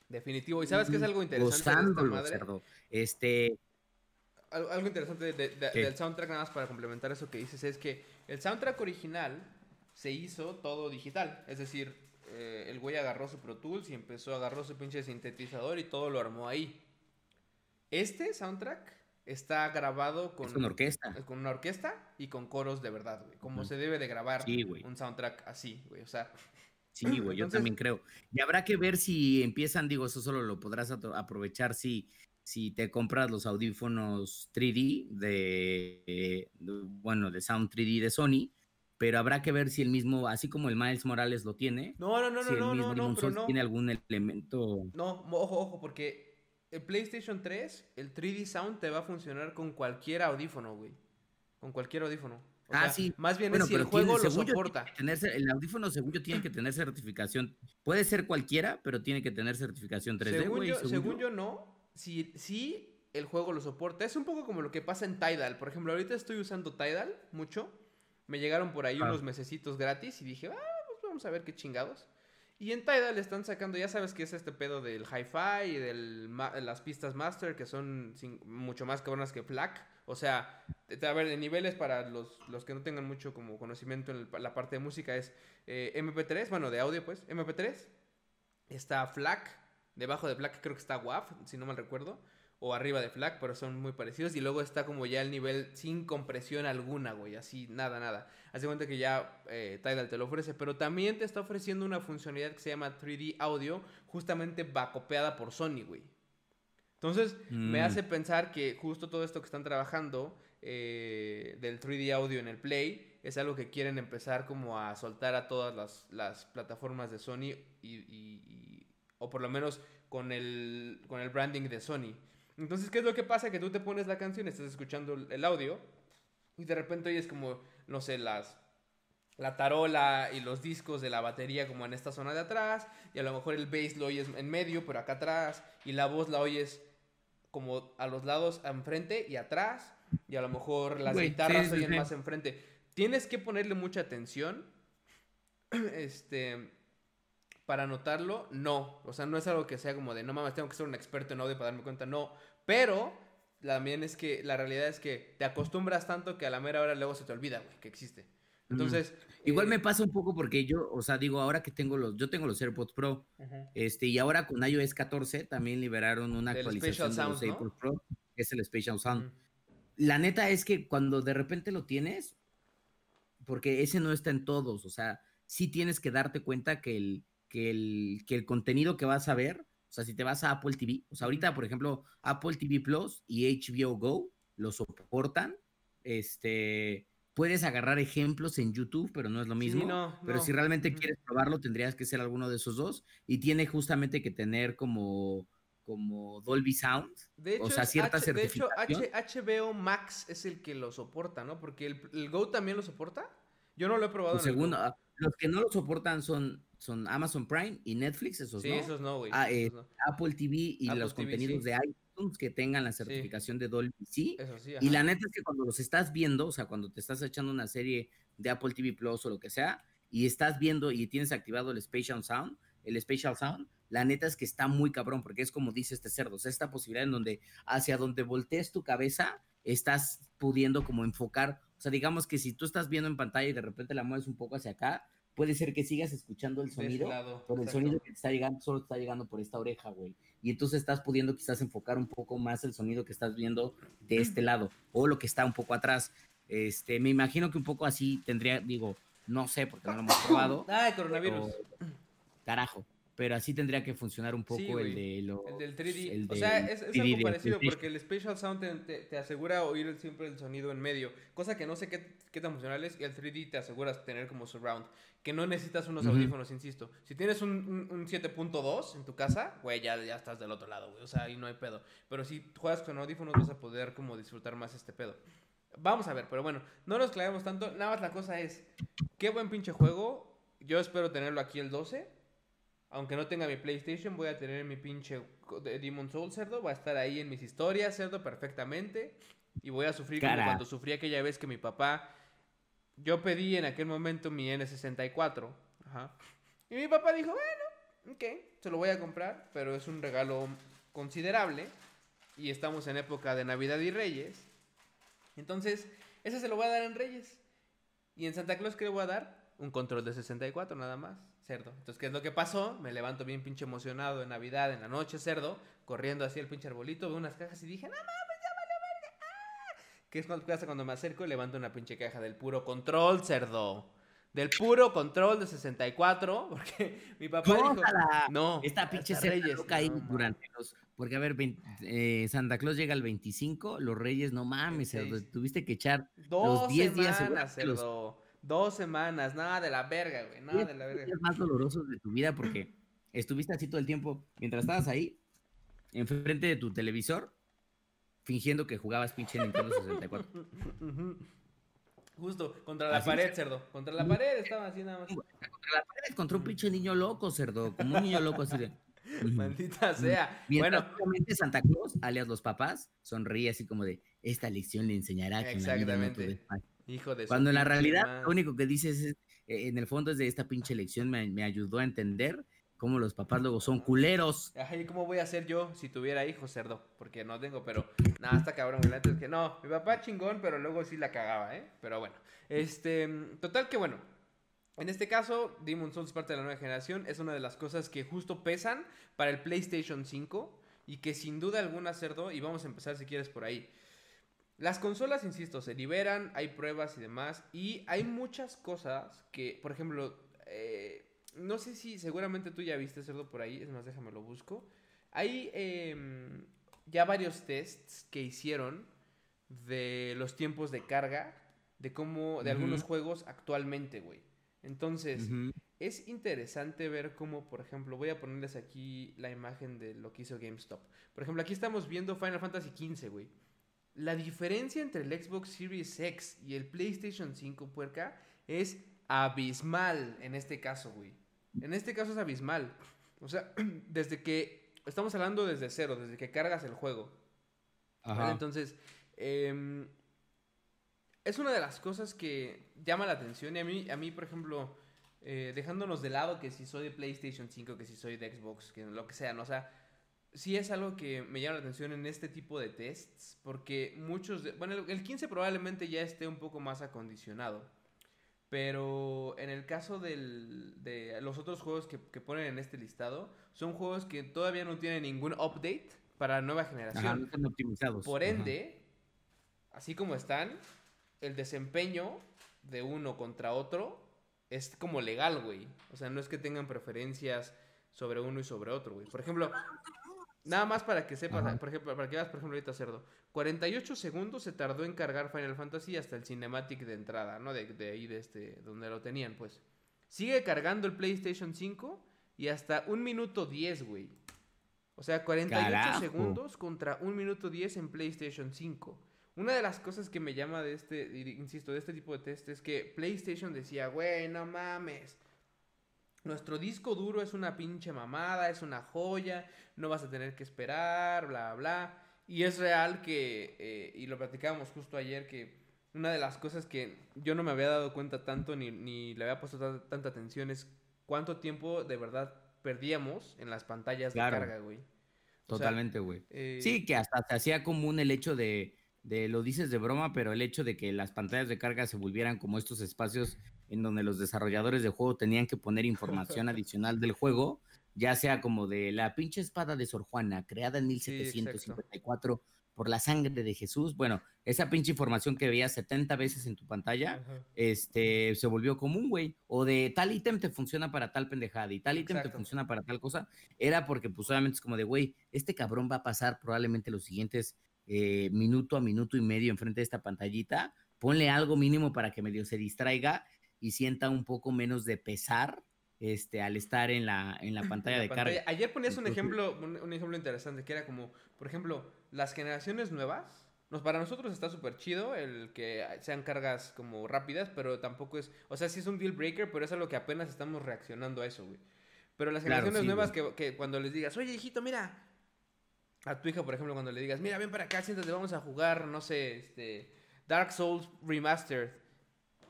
Definitivo. ¿Y sabes qué es algo interesante de esta madre? cerdo. Este, Al- Algo interesante del soundtrack, nada más para complementar eso que dices, es que el soundtrack original se hizo todo digital. Es decir, eh, el güey agarró su Pro Tools y empezó, agarró su pinche sintetizador y todo lo armó ahí. Este soundtrack está grabado con, es una orquesta. con una orquesta y con coros de verdad, güey. Como se debe de grabar Sí, un soundtrack así, güey. O sea, Sí, güey, yo <laughs> también creo. Y habrá que ver si empiezan, digo, eso solo lo podrás aprovechar si, si te compras los audífonos 3D de, eh, de- bueno, de Sound 3D de Sony, pero habrá que ver si el mismo, así como el Miles Morales lo tiene, no, no, no, si no, el no, mismo no, no, Demon Souls tiene algún elemento. No, ojo, ojo, porque el PlayStation 3, el 3D Sound te va a funcionar con cualquier audífono, güey. Con cualquier audífono. O Ah, sea, sí. Más bien Bueno, es si el tiene- juego lo soporta. tiene que tener cer- el audífono, según yo, tiene que tener certificación. Puede ser cualquiera, pero tiene que tener certificación 3D, Según, güey. yo, según yo, no. Si, si el juego lo soporta. Es un poco como lo que pasa en Tidal. Por ejemplo, ahorita estoy usando Tidal mucho. Me llegaron por ahí Ah. unos mesecitos gratis y dije, ah, pues vamos a ver qué chingados. Y en Tidal están sacando, ya sabes que es este pedo del hi-fi y de las pistas master que son sin- mucho más cabronas que FLAC. O sea, a ver, de niveles para los, los que no tengan mucho como conocimiento en el- la parte de música es eh, MP3, bueno, de audio pues, MP3. Está FLAC, debajo de FLAC creo que está WAV, si no mal recuerdo. O arriba de FLAC, pero son muy parecidos. Y luego está como ya el nivel sin compresión alguna, güey, así, nada, nada. Hace cuenta que ya eh, Tidal te lo ofrece, pero también te está ofreciendo una funcionalidad que se llama 3D Audio, justamente copiada por Sony, güey. Entonces, me Mm. hace pensar que justo todo esto que están trabajando eh, del 3D Audio en el Play es algo que quieren empezar como a soltar a todas las, las plataformas de Sony y, y- y- o por lo menos con el, con el branding de Sony. Entonces, ¿qué es lo que pasa? Que tú te pones la canción, estás escuchando el- audio y de repente oyes como, no sé, las, la tarola y los discos de la batería como en esta zona de atrás y a lo mejor el bass lo oyes en medio pero acá atrás y la voz la oyes como a los lados enfrente y atrás y a lo mejor las guitarras sí, oyen sí. más enfrente. Tienes que ponerle mucha atención <clears throat> este para notarlo, no, o sea, no es algo que sea como de no mames, tengo que ser un experto en audio para darme cuenta, no, pero también es que la realidad es que te acostumbras tanto que a la mera hora luego se te olvida, güey, que existe. Entonces, Igual eh, me pasa un poco porque yo, o sea, digo, ahora que tengo los, yo tengo los AirPods Pro, este, y ahora con iOS 14 también liberaron una actualización de los. AirPods Pro, que es el Spatial Sound. La neta es que cuando de repente lo tienes, porque ese no está en todos, o sea, sí tienes que darte cuenta que el, que el, que el contenido que vas a ver, o sea, si te vas a Apple TV, o sea, ahorita, por ejemplo, Apple TV Plus y HBO Go lo soportan, este, puedes agarrar ejemplos en YouTube, pero no es lo Sí, mismo. no, Pero no. si realmente quieres probarlo, tendrías que ser alguno de esos dos. Y tiene justamente que tener como, como Dolby Sound. De hecho, o sea, cierta H- de hecho. H- HBO Max es el que lo soporta, ¿no? Porque el, el Go también lo soporta. Yo no lo he probado. En el Go. ah, los que no lo soportan son, son Amazon Prime y Netflix, esos Sí, no. esos no, güey. Ah, eh, no. Apple TV y Apple los TV, contenidos sí. de iTunes que tengan la certificación de Dolby sí. Eso sí, Y la neta es que cuando los estás viendo, o sea, cuando te estás echando una serie de Apple TV Plus o lo que sea, y estás viendo y tienes activado el Spatial Sound, el Spatial Sound, la neta es que está muy cabrón, porque es como dice este cerdo, o sea, esta posibilidad en donde hacia donde voltees tu cabeza, estás pudiendo como enfocar, o sea, digamos que si tú estás viendo en pantalla y de repente la mueves un poco hacia acá, puede ser que sigas escuchando el ese sonido, lado, pero el sonido que te está llegando solo te está llegando por esta oreja, güey. Y entonces estás pudiendo quizás enfocar un poco más el sonido que estás viendo de este lado o lo que está un poco atrás. Este, me imagino que un poco así tendría, digo, no sé porque no lo hemos probado. <coughs> Ay, coronavirus. pero- carajo, pero así tendría que funcionar un poco Sí, el de lo El del 3D. el o sea, es, es 3D algo parecido porque el Spatial Sound te, te- te asegura oír siempre el sonido en medio. Cosa que no sé qué, qué tan funcional es. Y el 3D te aseguras tener como surround. Que no necesitas unos Ujú. audífonos, insisto. Si tienes un, un- un 7.2 en tu casa, güey, ya, ya estás del otro lado, güey. O sea, ahí no hay pedo. Pero si juegas con audífonos vas a poder como disfrutar más este pedo. Vamos a ver, pero bueno, no nos clavemos tanto. Nada más la cosa es, qué buen pinche juego. Yo espero tenerlo aquí el 12. Aunque no tenga mi PlayStation, voy a tener mi pinche Demon Soul cerdo. Va a estar ahí en mis historias, cerdo, perfectamente. Y voy a sufrir como cuando sufrí aquella vez que mi papá. Yo pedí en aquel momento mi N64. Ajá. Y mi papá dijo, bueno, ok, se lo voy a comprar. Pero es un regalo considerable. Y estamos en época de Navidad y Reyes. Entonces, ese se lo voy a dar en Reyes. Y en Santa Claus, ¿qué le voy a dar? Un control de 64, nada más. Cerdo. Entonces, ¿qué es lo que pasó? Me levanto bien pinche emocionado en Navidad, en la noche, cerdo, corriendo hacia el pinche arbolito, veo unas cajas y dije, no mames, ya vale verga. ¡Ah! ¿Qué es cuando, pasa cuando me acerco y levanto una pinche caja del puro control, cerdo? Del puro control de 64, <laughs> porque mi papá dijo, no, Esta pinche Reyes". No, mames. durante los. Porque, a ver, eh, Santa Claus llega el 25, los Reyes, no mames, cerdo, tuviste que echar Dos los 10 días semanas, los- cerdo. Dos semanas, nada de la verga, güey, nada de la los verga. días más dolorosos de tu vida porque estuviste así todo el tiempo, mientras estabas ahí, enfrente de tu televisor, fingiendo que jugabas pinche Nintendo 64. Ujú. Justo, contra la Así pared, es. cerdo. Contra la pared estaba así nada más. Contra la pared, contra un pinche niño loco, cerdo, como un niño loco así de... Maldita sea. Mientras Bueno, obviamente Santa Claus, alias los papás, sonríe así como de, esta lección le enseñará que en la vida no es fácil". hijo de Cuando en la realidad lo único que dices es, eh, en el fondo es de esta pinche lección me, me ayudó a entender cómo los papás luego son culeros. Ajá, ¿y cómo voy a hacer yo si tuviera hijos, cerdo? Porque no tengo, pero nada, está cabrón. La es que no, mi papá chingón, pero luego sí la cagaba, ¿eh? Pero bueno, este, total que bueno. En este caso, Demon Souls parte de la nueva generación. Es una de las cosas que justo pesan para el PlayStation 5. y que sin duda alguna, Cerdo, y vamos a empezar si quieres por ahí. Las consolas, insisto, se liberan, hay pruebas y demás, y hay muchas cosas que, por ejemplo, eh, no sé si seguramente tú ya viste Cerdo por ahí, es más, déjame lo busco. Hay em, ya varios tests que hicieron de los tiempos de carga de cómo, de algunos juegos actualmente, güey. Entonces, es interesante ver cómo, por ejemplo, voy a ponerles aquí la imagen de lo que hizo GameStop. Por ejemplo, aquí estamos viendo Final Fantasy XV, güey. La diferencia entre el Xbox Series X y el PlayStation 5, puerca, es abismal en este caso, güey. En este caso es abismal. O sea, <clears throat> desde que, estamos hablando desde cero, desde que cargas el juego. ¿vale? Ajá. Entonces, em, es una de las cosas que llama la atención. Y a mí, a mí por ejemplo, eh, dejándonos de lado que si soy de PlayStation 5, que si soy de Xbox, que lo que sea, ¿no? O sea, sí es algo que me llama la atención en este tipo de tests, porque muchos de... Bueno, el el 15 probablemente ya esté un poco más acondicionado. Pero en el caso del- de los otros juegos que, que ponen en este listado, son juegos que todavía no tienen ningún update para nueva generación. Ajá, no están optimizados. Por Ajá. ende, así como están, el desempeño de uno contra otro es como legal, güey. O sea, no es que tengan preferencias sobre uno y sobre otro, güey. Por ejemplo, nada más para que sepas, Ajá. por ejemplo, para que veas, por ejemplo, ahorita cerdo. 48 segundos se tardó en cargar Final Fantasy hasta el cinematic de entrada, ¿no? De, de ahí, de este, donde lo tenían, pues. Sigue cargando el PlayStation 5 y hasta un minuto 10, güey. O sea, 48 Carajo. segundos contra un minuto 10 en PlayStation 5. Una de las cosas que me llama de este, insisto, de este tipo de test es que PlayStation decía, güey, no mames. Nuestro disco duro es una pinche mamada, es una joya, no vas a tener que esperar, bla, bla. Y es real que, eh, y lo platicábamos justo ayer, que una de las cosas que yo no me había dado cuenta tanto ni, ni le había puesto ta- tanta atención es cuánto tiempo de verdad perdíamos en las pantallas Claro. de carga, güey. O Totalmente, güey. eh, Sí, que hasta se hacía común el hecho de, de, lo dices de broma, pero el hecho de que las pantallas de carga se volvieran como estos espacios en donde los desarrolladores de juego tenían que poner información <laughs> adicional del juego, ya sea como de la pinche espada de Sor Juana, creada en Sí, 1754 por la sangre de Jesús. Bueno, esa pinche información que veías 70 veces en tu pantalla, ajá. este, se volvió común, güey. O de tal ítem te funciona para tal pendejada y tal ítem te funciona para tal cosa. Era porque, pues, obviamente es como de, güey, este cabrón va a pasar probablemente los siguientes eh, minuto a minuto y medio enfrente de esta pantallita. Ponle algo mínimo para que medio se distraiga y sienta un poco menos de pesar este, al estar en la, en la <laughs> pantalla la de pantalla. carga. Ayer ponías un ejemplo, un, un ejemplo interesante, que era como, por ejemplo, las generaciones nuevas. Nos, para nosotros está súper chido el que sean cargas como rápidas, pero tampoco es. O sea, sí es un deal breaker, pero es algo que apenas estamos reaccionando a eso, güey. Pero las Claro, generaciones sí, nuevas que, que cuando les digas, oye, hijito, mira. A tu hija, por ejemplo, cuando le digas, mira, ven para acá, siéntate, vamos a jugar, no sé, este. Dark Souls Remastered.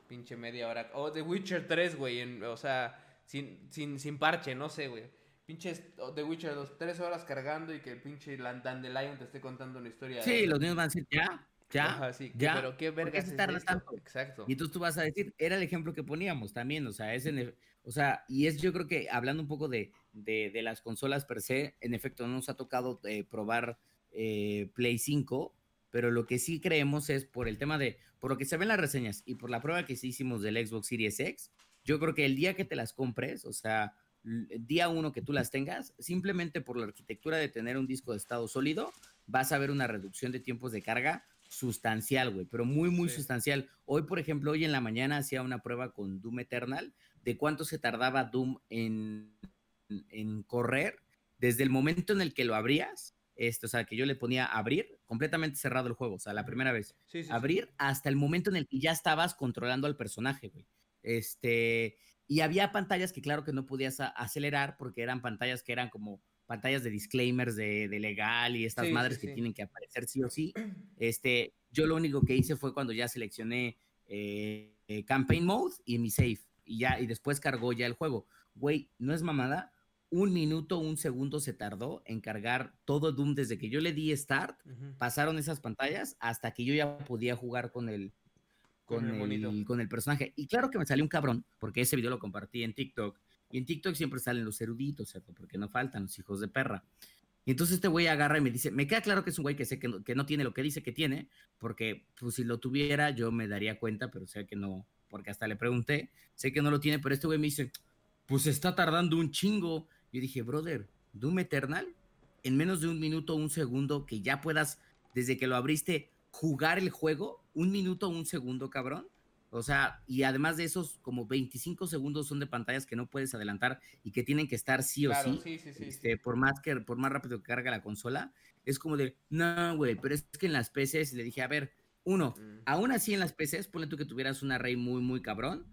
Pinche media hora. O The Witcher 3, güey. en- O sea, sin, sin, sin parche, no sé, güey. Pinches o The Witcher 2, tres horas cargando y que el pinche Dandelion te esté contando una historia. Sí, los niños van a decir, ya, ya, Ajá, sí, que- ya. Pero qué ¿Por qué vergas se tarda tanto? Exacto. Y entonces tú vas a decir, era el ejemplo que poníamos también, o sea, es en e- o sea, y es yo creo que hablando un poco de, de, de las consolas per se, en efecto, no nos ha tocado eh, probar eh, Play 5, pero lo que sí creemos es por el tema de, por lo que se ven las reseñas y por la prueba que sí hicimos del Xbox Series X, yo creo que el día que te las compres, o sea, día uno que tú las tengas, simplemente por la arquitectura de tener un disco de estado sólido, vas a ver una reducción de tiempos de carga sustancial, güey, pero muy, muy Sí. sustancial. Hoy, por ejemplo, hoy en la mañana hacía una prueba con Doom Eternal de cuánto se tardaba Doom en, en correr desde el momento en el que lo abrías, este, o sea, que yo le ponía abrir, completamente cerrado el juego, o sea, la primera vez Sí, sí, sí. abrir hasta el momento en el que ya estabas controlando al personaje, güey. Este, y había pantallas que claro que no podías acelerar porque eran pantallas que eran como pantallas de disclaimers de, de legal y estas madres que tienen que aparecer sí o sí. Este, yo lo único que hice fue cuando ya seleccioné eh, eh, campaign mode y mi save y ya y después cargó ya el juego. Güey, no es mamada. Un minuto, un segundo se tardó en cargar todo Doom desde que yo le di start pasaron esas pantallas hasta que yo ya podía jugar con el Con con, el monito. el, con el personaje. Y claro que me salió un cabrón, porque ese video lo compartí en TikTok. Y en TikTok siempre salen los eruditos, ¿cierto? Porque no faltan los hijos de perra. Y entonces este güey agarra y me dice, me queda claro que es un güey que sé que no, que no tiene lo que dice que tiene, porque pues si lo tuviera yo me daría cuenta, pero sé que no, porque hasta le pregunté, sé que no lo tiene, pero este güey me dice, pues está tardando un chingo. Yo dije, brother, Doom Eternal, en menos de un minuto un segundo, que ya puedas, desde que lo abriste, jugar el juego, un minuto un segundo, cabrón. O sea, y además de esos, como 25 segundos son de pantallas que no puedes adelantar y que tienen que estar sí o Claro, sí, sí, sí, sí, este, por más que por más rápido que carga la consola. Es como de, no, güey, pero es que en las PCs le dije, a ver, uno, Mm. aún así en las PCs, ponle tú que tuvieras un array muy, muy cabrón,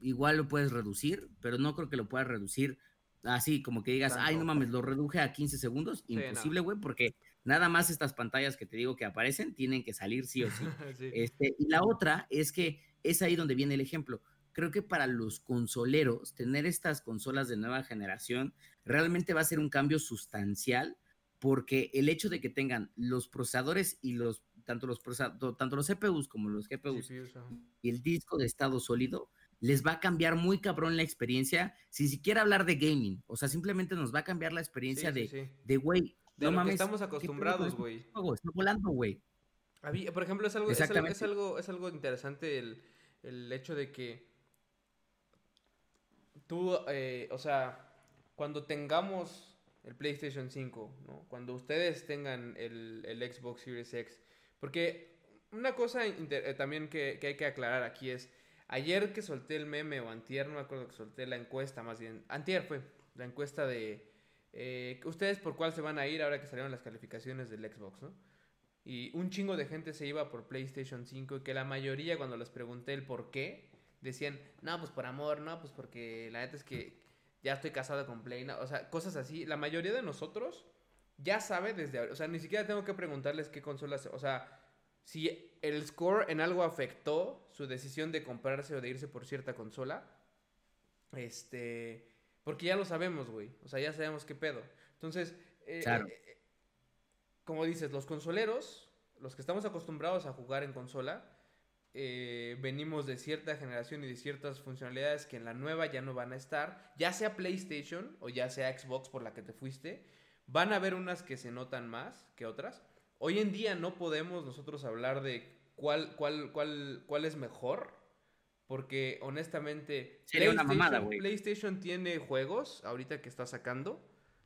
igual lo puedes reducir, pero no creo que lo puedas reducir así, como que digas, ay, no mames, lo reduje a 15 segundos. no. Imposible, güey, porque nada más estas pantallas que te digo que aparecen tienen que salir sí o sí. <laughs> Sí. Este, y la otra es que es ahí donde viene el ejemplo. Creo que para los consoleros, tener estas consolas de nueva generación realmente va a ser un cambio sustancial porque el hecho de que tengan los procesadores y los tanto los tanto los CPUs como los GPUs y el disco de estado sólido les va a cambiar muy cabrón la experiencia, sin siquiera hablar de gaming, o sea, simplemente nos va a cambiar la experiencia Sí, de, sí, sí. de güey, De no lo que mames, estamos ¿qué pedo con acostumbrados, este güey. Está volando, güey. Por ejemplo, es algo, es algo, es algo, es algo interesante el, el hecho de que tú, eh, o sea, cuando tengamos el PlayStation 5, ¿no? Cuando ustedes tengan el, el Xbox Series X, porque una cosa eh, también que, que hay que aclarar aquí es, ayer que solté el meme o antier, no me acuerdo que solté la encuesta más bien, antier fue la encuesta de, eh, ustedes por cuál se van a ir ahora que salieron las calificaciones del Xbox, ¿no? Y un chingo de gente se iba por PlayStation 5 y que la mayoría cuando les pregunté el por qué, decían, no, pues por amor, no, pues porque la neta es que ya estoy casado con Play, no", o sea, cosas así. La mayoría de nosotros ya sabe desde ahora, o sea, ni siquiera tengo que preguntarles qué consolas, o sea, si el score en algo afectó su decisión de comprarse o de irse por cierta consola, este, porque ya lo sabemos, güey, o sea, ya sabemos qué pedo. Entonces, eh, Claro. eh, eh, como dices, los consoleros, los que estamos acostumbrados a jugar en consola, eh, venimos de cierta generación y de ciertas funcionalidades que en la nueva ya no van a estar, ya sea PlayStation o ya sea Xbox por la que te fuiste, van a haber unas que se notan más que otras. Hoy en día no podemos nosotros hablar de cuál, cuál, cuál, cuál es mejor, porque honestamente Sería una PlayStation- mamada, güey. PlayStation tiene juegos ahorita que está sacando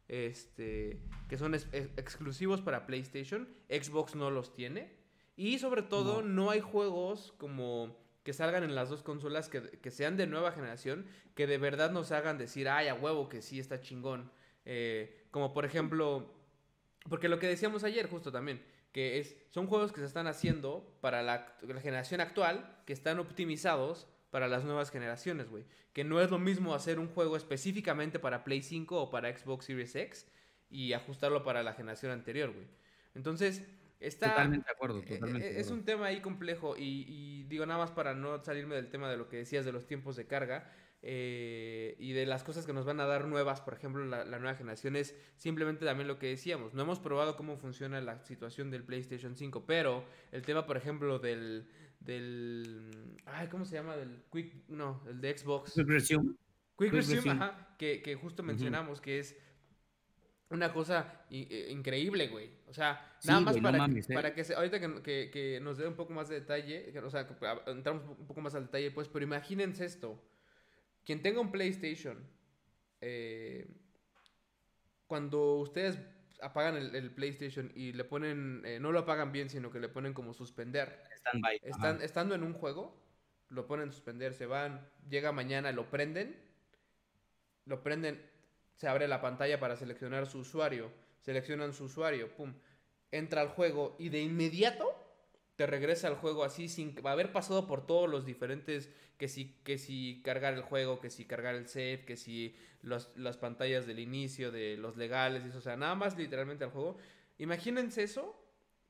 este, que son ex- ex- exclusivos para PlayStation. Xbox no los tiene. Y sobre todo, no, hay juegos como que salgan en las dos consolas que, que sean de nueva generación, que de verdad nos hagan decir, ay, a huevo que sí está chingón. Eh, como por ejemplo, porque lo que decíamos ayer justo también, que es, son juegos que se están haciendo para la, la generación actual, que están optimizados para las nuevas generaciones, güey. Que no es lo mismo hacer un juego específicamente para Play 5 o para Xbox Series X y ajustarlo para la generación anterior, güey. Entonces, está... Totalmente de acuerdo, eh, totalmente. eh, de Es acuerdo. un tema ahí complejo y, y digo nada más para no salirme del tema de lo que decías de los tiempos de carga eh, y de las cosas que nos van a dar nuevas, por ejemplo, la, la nueva generación es simplemente también lo que decíamos. No hemos probado cómo funciona la situación del PlayStation 5, pero el tema, por ejemplo, del... del ay, ¿cómo se llama? Del Quick... No, el de Xbox. Quick Resume. Quick Quick Resume, ajá, que, que justo mencionamos que es una cosa eh, increíble, güey. O sea, Sí, nada más güey, no para, que, ¿eh? para que se- ahorita que, que- que nos dé un poco más de detalle, o sea, que a- entramos un poco más al detalle, pues, pero imagínense esto. Quien tenga un PlayStation, eh, cuando ustedes apagan el, el PlayStation y le ponen, eh, no lo apagan bien, sino que le ponen como suspender, Standby. están, estando en un juego, lo ponen suspender, se van, llega mañana, lo prenden, lo prenden, se abre la pantalla para seleccionar su usuario, seleccionan su usuario, pum, entra al juego y de inmediato te regresa al juego así sin haber pasado por todos los diferentes, que si, que si cargar el juego, que si cargar el save, que si los- las pantallas del inicio, de los legales, y eso, o sea, nada más literalmente al juego. Imagínense eso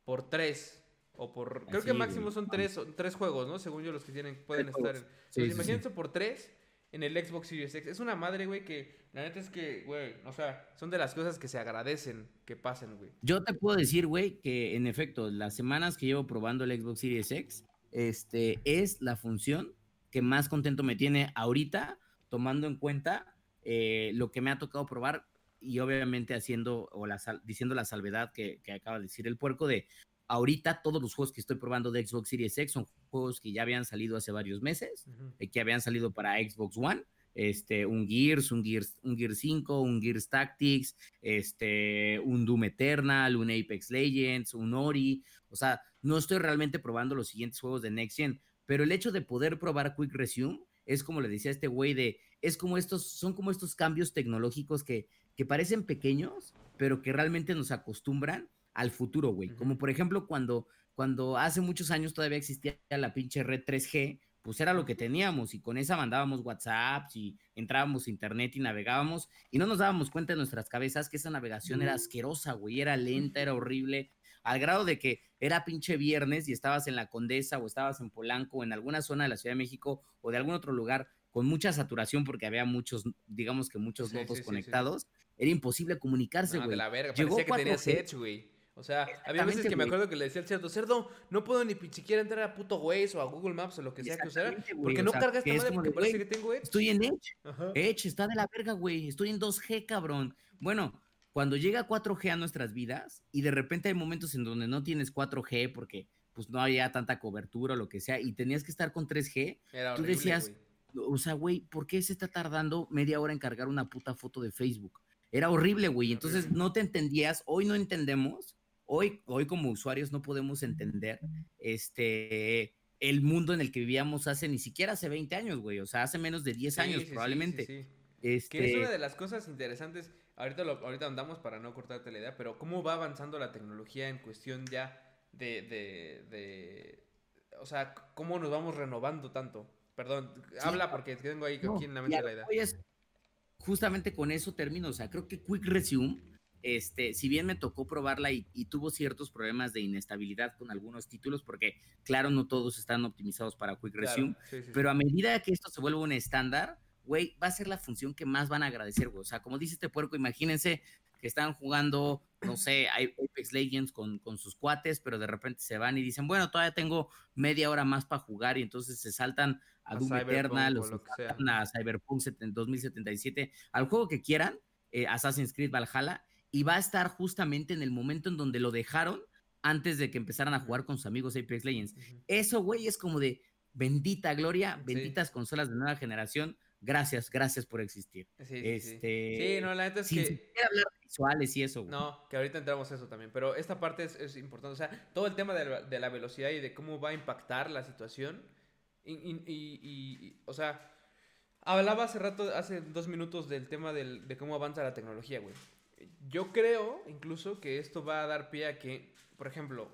por tres. O por. Creo que máximo son tres, tres juegos, ¿no? Según yo, los que tienen, pueden estar en. Sí, Entonces, sí, imagínense por tres en el Xbox Series X. Es una madre, güey, que la neta es que, güey, o sea, son de las cosas que se agradecen que pasen, güey. Yo te puedo decir, güey, que en efecto, las semanas que llevo probando el Xbox Series X, este, es la función que más contento me tiene ahorita, tomando en cuenta eh, lo que me ha tocado probar y obviamente haciendo o la, diciendo la salvedad que, que acaba de decir el puerco de ahorita todos los juegos que estoy probando de Xbox Series X son juegos que ya habían salido hace varios meses, uh que habían salido para Xbox One este, un Gears, un Gears, un Gears 5, un Gears Tactics, este, un Doom Eternal, un Apex Legends, un Ori. O sea, no estoy realmente probando los siguientes juegos de Next Gen, pero el hecho de poder probar Quick Resume es como le decía este güey de, es como estos, son como estos cambios tecnológicos que, que parecen pequeños, pero que realmente nos acostumbran al futuro, güey. Como por ejemplo cuando, cuando hace muchos años todavía existía la pinche red 3G, pues era lo que teníamos y con esa mandábamos WhatsApp y entrábamos a internet y navegábamos y no nos dábamos cuenta en nuestras cabezas que esa navegación era asquerosa, güey, era lenta, era horrible, al grado de que era pinche viernes y estabas en la Condesa o estabas en Polanco o en alguna zona de la Ciudad de México o de algún otro lugar con mucha saturación porque había muchos, digamos que muchos nodos conectados, era imposible comunicarse, güey. de la verga, parecía que tenías Edge, güey. O sea, había veces que me acuerdo que le decía al cerdo, cerdo, no puedo ni siquiera entrar a puto Waze o a Google Maps o lo que sea que usara, porque no cargas esta madre porque parece que tengo Edge. Estoy en Edge. Edge está de la verga, güey. Estoy en 2G, cabrón. Bueno, cuando llega 4G a nuestras vidas y de repente hay momentos en donde no tienes 4G porque pues no había tanta cobertura o lo que sea y tenías que estar con 3G, tú decías, o sea, güey, ¿por qué se está tardando media hora en cargar una puta foto de Facebook? Era horrible, güey. Entonces no te entendías, hoy no entendemos Hoy, hoy como usuarios no podemos entender este, el mundo en el que vivíamos hace ni siquiera hace 20 años, güey. O sea, hace menos de 10 años probablemente. Sí, este... Que es una de las cosas interesantes. Ahorita, lo, ahorita andamos para no cortarte la idea, pero cómo va avanzando la tecnología en cuestión ya de, de, de o sea, cómo nos vamos renovando tanto. Perdón, habla porque tengo ahí aquí en la mente la idea. justamente con eso termino. O sea, creo que Quick Resume este, si bien me tocó probarla y, tuvo ciertos problemas de inestabilidad con algunos títulos, porque claro, no todos están optimizados para Quick Resume, pero a medida que esto se vuelva un estándar, güey, va a ser la función que más van a agradecer, güey. O sea, como dice este puerco, imagínense que están jugando, no sé, Apex Legends con, con, sus cuates, pero de repente se van y dicen, bueno, todavía tengo media hora más para jugar y entonces se saltan a, Doom Eternal, o a Cyberpunk 2077, al juego que quieran, eh, Assassin's Creed Valhalla, y va a estar justamente en el momento en donde lo dejaron antes de que empezaran a jugar con sus amigos Apex Legends. Eso, güey, es como de bendita gloria, benditas consolas de nueva generación. Gracias, gracias por existir. Sí, este, sí, no, la neta es sin que. hablar de visuales y eso. No, que ahorita entramos a eso también. Pero esta parte es, importante. O sea, todo el tema de la, velocidad y de cómo va a impactar la situación. Y, y, o sea, hablaba hace rato, hace dos minutos del tema de cómo avanza la tecnología, güey yo creo incluso que esto va a dar pie a que, por ejemplo,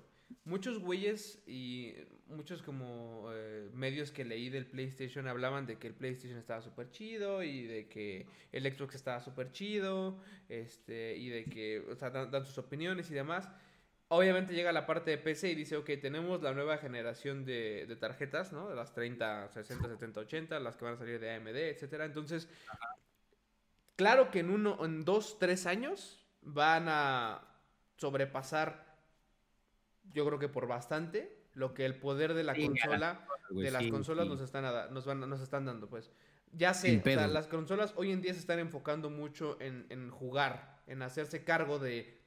muchos güeyes y muchos como eh, medios que leí del PlayStation hablaban de que el PlayStation estaba súper chido y de que el Xbox estaba súper chido, este, y de que, o sea, dan, sus opiniones y demás. Obviamente llega la parte de PC y dice, ok, tenemos la nueva generación de, de tarjetas, ¿no? De las 30, 60, 70, 80, las que van a salir de AMD, etcétera. Entonces, Claro que en uno, en dos, tres años van a sobrepasar, yo creo que por bastante, lo que el poder de la consola, de las consolas nos están, nos, van, nos están dando, pues. Ya sé, o sea, las consolas hoy en día se están enfocando mucho en, en jugar, en hacerse cargo de,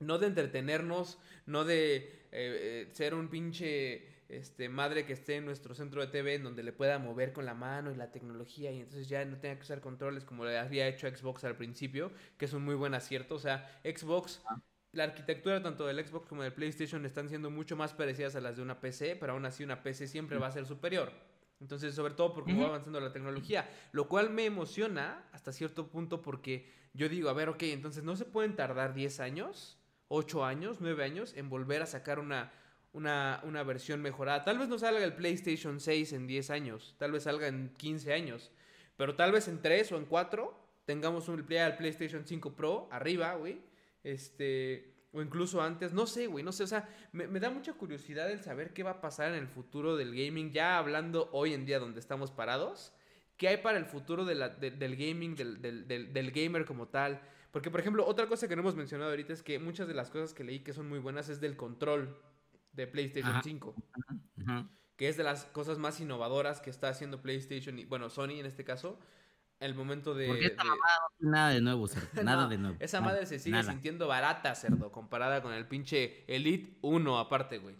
no de entretenernos, no de eh, eh, ser un pinche este, madre que esté en nuestro centro de TV en donde le pueda mover con la mano y la tecnología y entonces ya no tenga que usar controles como le había hecho Xbox al principio, que es un muy buen acierto. O sea, Xbox, la arquitectura tanto del Xbox como del PlayStation están siendo mucho más parecidas a las de una PC, pero aún así una PC siempre va a ser superior. Entonces, sobre todo porque va avanzando la tecnología, lo cual me emociona hasta cierto punto porque yo digo, a ver, ok, entonces no se pueden tardar 10 años, 8 años, 9 años en volver a sacar una una, una, versión mejorada. Tal vez no salga el PlayStation 6 en 10 años, tal vez salga en 15 años, pero tal vez en 3 o en 4 tengamos un PlayStation 5 Pro arriba, güey. Este, o incluso antes, no sé, güey, no sé, o sea, me, da mucha curiosidad el saber qué va a pasar en el futuro del gaming, ya hablando hoy en día donde estamos parados, qué hay para el futuro de la, del gaming, del, del, del, gamer como tal. Porque, por ejemplo, otra cosa que no hemos mencionado ahorita es que muchas de las cosas que leí que son muy buenas es del control de PlayStation 5. Que es de las cosas más innovadoras que está haciendo PlayStation y, bueno, Sony en este caso, el momento de... Porque esta de- mamada no tiene nada de nuevo, cerdo, <laughs> Nada No, de nuevo. Esa nada, madre se sigue nada. sintiendo barata, cerdo, comparada con el pinche Elite 1 aparte, güey.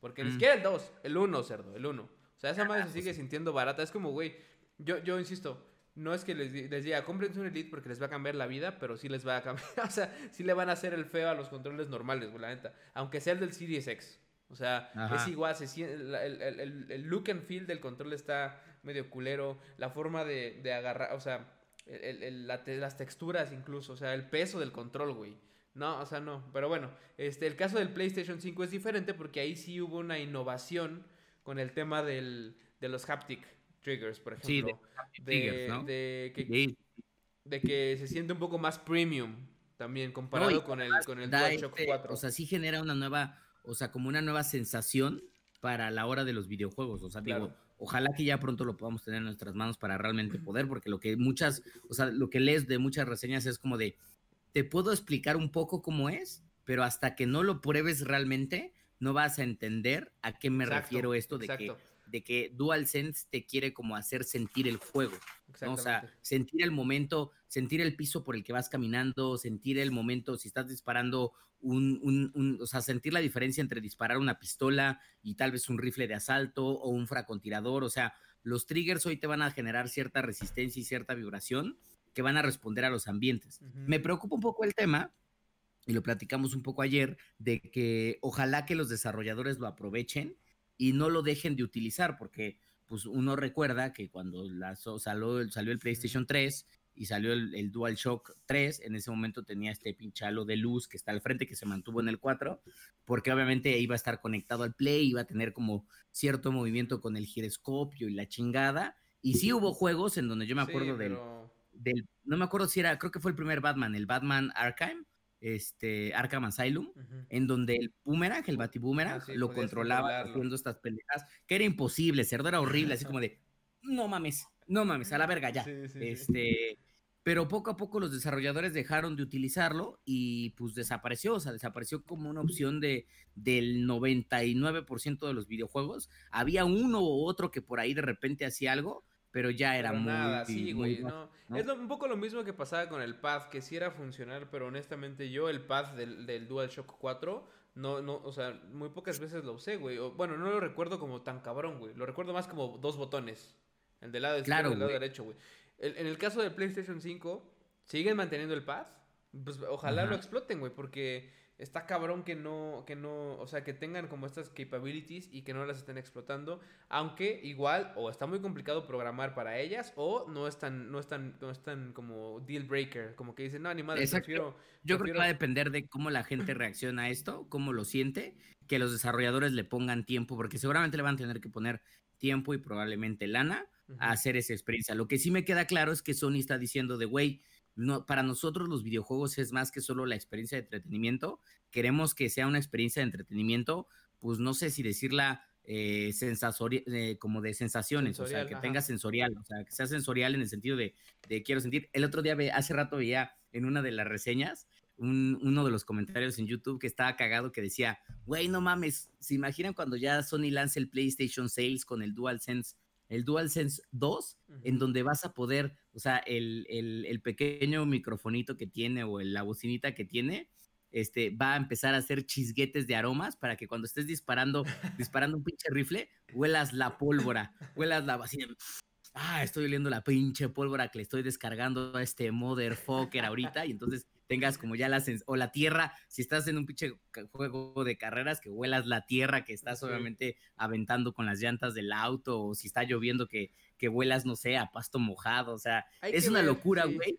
Porque ni Mm. siquiera el 2, el 1, cerdo, el 1. O sea, esa madre se pues sigue sintiendo barata. Es como, güey, yo, yo insisto, no es que les, les diga, cómprense un Elite porque les va a cambiar la vida, pero sí les va a cambiar, <laughs> o sea, sí le van a hacer el feo a los controles normales, güey, la neta. Aunque sea el del Series X. O sea, Ajá. es igual, se siente, el, el- el- look and feel del control está medio culero, la forma de, de agarrar, o sea, el- la te- las texturas incluso, o sea, el peso del control, güey. No, o sea, no, pero bueno, este, el caso del PlayStation 5 es diferente porque ahí sí hubo una innovación con el tema del, de los haptic triggers, por Sí, de ejemplo. de, triggers, ¿no? de que, Sí, de que se siente un poco más premium también comparado con el, con el DualShock este- 4. O sea, sí genera una nueva, o sea, como una nueva sensación para la hora de los videojuegos. O sea, Claro. digo, ojalá que ya pronto lo podamos tener en nuestras manos para realmente poder, porque lo que muchas, o sea, lo que lees de muchas reseñas es como de, te puedo explicar un poco cómo es, pero hasta que no lo pruebes realmente, no vas a entender a qué me Exacto, refiero esto de que, de que DualSense te quiere como hacer sentir el juego. ¿no? O sea, sentir el momento, sentir el piso por el que vas caminando, sentir el momento, si estás disparando un, un- un- o sea, sentir la diferencia entre disparar una pistola y tal vez un rifle de asalto o un francotirador, o sea, los triggers hoy te van a generar cierta resistencia y cierta vibración que van a responder a los ambientes. Me preocupa un poco el tema, y lo platicamos un poco ayer, de que ojalá que los desarrolladores lo aprovechen y no lo dejen de utilizar, porque pues uno recuerda que cuando la- salió, salió el PlayStation 3 y salió el, el DualShock 3, en ese momento tenía este pinchalo de luz que está al frente, que se mantuvo en el 4, porque obviamente iba a estar conectado al Play, iba a tener como cierto movimiento con el giroscopio y la chingada. Y sí hubo juegos en donde yo me Sí, acuerdo del, pero- del, no me acuerdo si era, creo que fue el primer Batman, el Batman Arkham, este, Arkham Asylum, Ujú. en donde el boomerang, el batiboomerang, Ah, sí, lo controlaba haciendo estas pendejas, que era imposible, cerdo era horrible, así como de, no mames, no mames, a la verga ya. <laughs> Sí, sí, sí. Este, pero poco a poco los desarrolladores dejaron de utilizarlo y pues desapareció, o sea, desapareció como una opción de del 99% de los videojuegos. Había uno u otro que por ahí de repente hacía algo, pero ya era Pero muy nada, sí, güey, bajo, no. ¿no? Es lo- un poco lo mismo que pasaba con el pad, que sí era funcional, pero honestamente yo el pad del, del DualShock 4, no, no, o sea, muy pocas veces lo usé, güey. O, bueno, no lo recuerdo como tan cabrón, güey. Lo recuerdo más como dos botones. El del lado izquierdo Claro, y el lado güey. derecho, güey. En el caso del PlayStation 5, ¿siguen manteniendo el pad? Pues ojalá Ajá. lo exploten, güey, porque está cabrón que no, que no, o sea, que tengan como estas capabilities y que no las estén explotando, aunque igual o está muy complicado programar para ellas o no es tan, no es tan, no es tan como deal breaker, como que dicen, no, ni madre, Exacto. prefiero, Yo creo que va a depender de cómo la gente reacciona a esto, cómo lo siente, que los desarrolladores le pongan tiempo, porque seguramente le van a tener que poner tiempo y probablemente lana A hacer esa experiencia. Lo que sí me queda claro es que Sony está diciendo de, güey, no, para nosotros los videojuegos es más que solo la experiencia de entretenimiento. Queremos que sea una experiencia de entretenimiento, pues no sé si decirla eh, eh, como de sensaciones, o sea, que ajá. tenga sensorial, o sea, que sea sensorial en el sentido de, de quiero sentir. El otro día, ve- hace rato veía en una de las reseñas un- uno de los comentarios en YouTube que estaba cagado que decía, güey, no mames, ¿se imaginan cuando ya Sony lance el PlayStation 6 con el DualSense, el DualSense 2, en Ujú. donde vas a poder, o sea, el, el- el pequeño microfonito que tiene o la bocinita que tiene, este, va a empezar a hacer chisguetes de aromas para que cuando estés disparando, <laughs> disparando un pinche rifle, huelas la pólvora, huelas la de, ah, estoy oliendo la pinche pólvora que le estoy descargando a este motherfucker ahorita y entonces tengas como ya la o la tierra, si estás en un pinche juego de carreras, que huelas la tierra que estás Sí. obviamente aventando con las llantas del auto, o si está lloviendo que, que huelas, no sé, a pasto mojado, o sea, Hay es una ver, locura, sí. güey.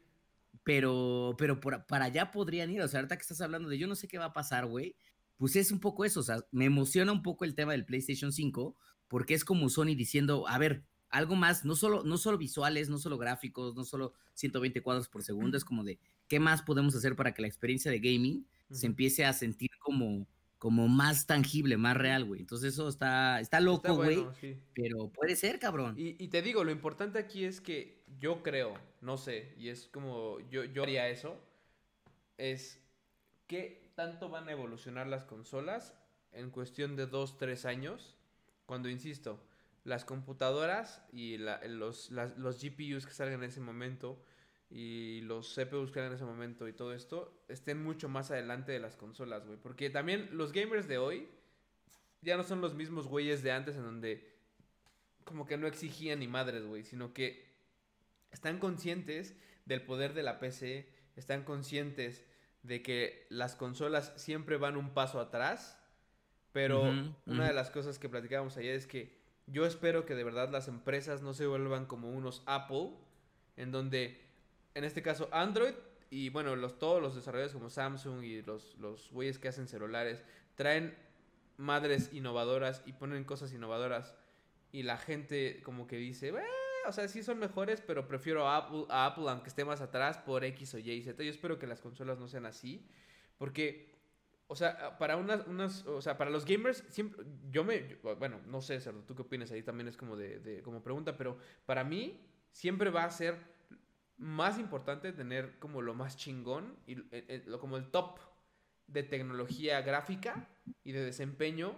Pero, pero por- para allá podrían ir, o sea, ahorita que estás hablando de yo no sé qué va a pasar, güey, pues es un poco eso, o sea, me emociona un poco el tema del PlayStation 5, porque es como Sony diciendo, a ver, algo más, no solo, no solo visuales, no solo gráficos, no solo 120 cuadros por segundo, es como de, ¿qué más podemos hacer para que la experiencia de gaming se empiece a sentir como, como más tangible, más real, güey? Entonces eso está, está loco, güey, bueno, sí. pero puede ser, cabrón. Y, y te digo, lo importante aquí es que yo creo, no sé, y es como yo, yo haría eso, es qué tanto van a evolucionar las consolas en cuestión de 2, 3 años, cuando, insisto, las computadoras y la- los, las- los GPUs que salgan en ese momento y los CPUs que en ese momento y todo esto estén mucho más adelante de las consolas, güey. Porque también los gamers de hoy ya no son los mismos güeyes de antes en donde como que no exigían ni madres, güey, sino que están conscientes del poder de la PC, están conscientes de que las consolas siempre van un paso atrás, pero una de las cosas que platicábamos ayer es que yo espero que de verdad las empresas no se vuelvan como unos Apple, en donde, en este caso, Android y bueno, los, todos los desarrolladores como Samsung y los, los güeyes que hacen celulares traen madres innovadoras y ponen cosas innovadoras y la gente como que dice, "Eh, o sea, sí son mejores, pero prefiero a Apple, a Apple aunque esté más atrás por X o Y y Z. Yo espero que las consolas no sean así, porque, o sea, para unas, unas o sea, para los gamers, siempre, yo me, yo- bueno, no sé, Cerdo, tú qué opinas ahí también es como de, de- como pregunta, pero para mí siempre va a ser más importante tener como lo más chingón y el- lo- como el top de tecnología gráfica y de desempeño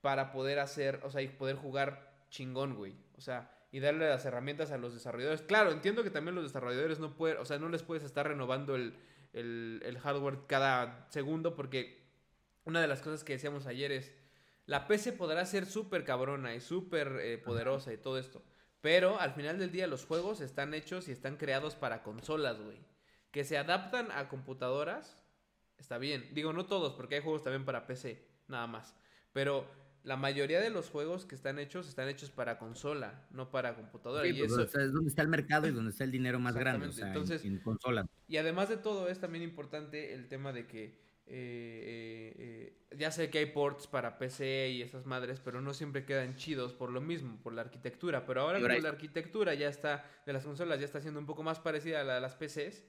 para poder hacer, o sea, y poder jugar chingón, güey. O sea, y darle las herramientas a los desarrolladores. Claro, entiendo que también los desarrolladores no pueden, o sea, no les puedes estar renovando el, el, el hardware cada segundo porque una de las cosas que decíamos ayer es, la PC podrá ser súper cabrona y súper eh, poderosa y todo esto. Pero al final del día los juegos están hechos y están creados para consolas, güey. Que se adaptan a computadoras, está bien. Digo, no todos, porque hay juegos también para PC, nada más. Pero la mayoría de los juegos que están hechos están hechos para consola, no para computadora. Sí, y pues, eso, o sea, es donde está el mercado y donde está el dinero más grande, o sea, Exactamente, en- entonces- en, consolas. Y además de todo es también importante el tema de que eh, eh, ya sé que hay ports para PC y esas madres, pero no siempre quedan chidos por lo mismo, por la arquitectura. Pero ahora como la arquitectura ya está, de las consolas ya está siendo un poco más parecida a la de las PCs,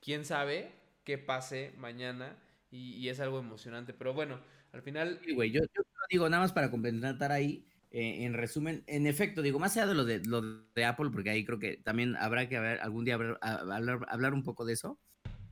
quién sabe qué pase mañana y, y es algo emocionante. Pero bueno, al final... Sí, güey, yo, yo digo, nada más para complementar ahí, eh, en resumen, en efecto, digo, más allá de lo de, lo de Apple, porque ahí creo que también habrá que haber, algún día haber- hablar, hablar un poco de eso,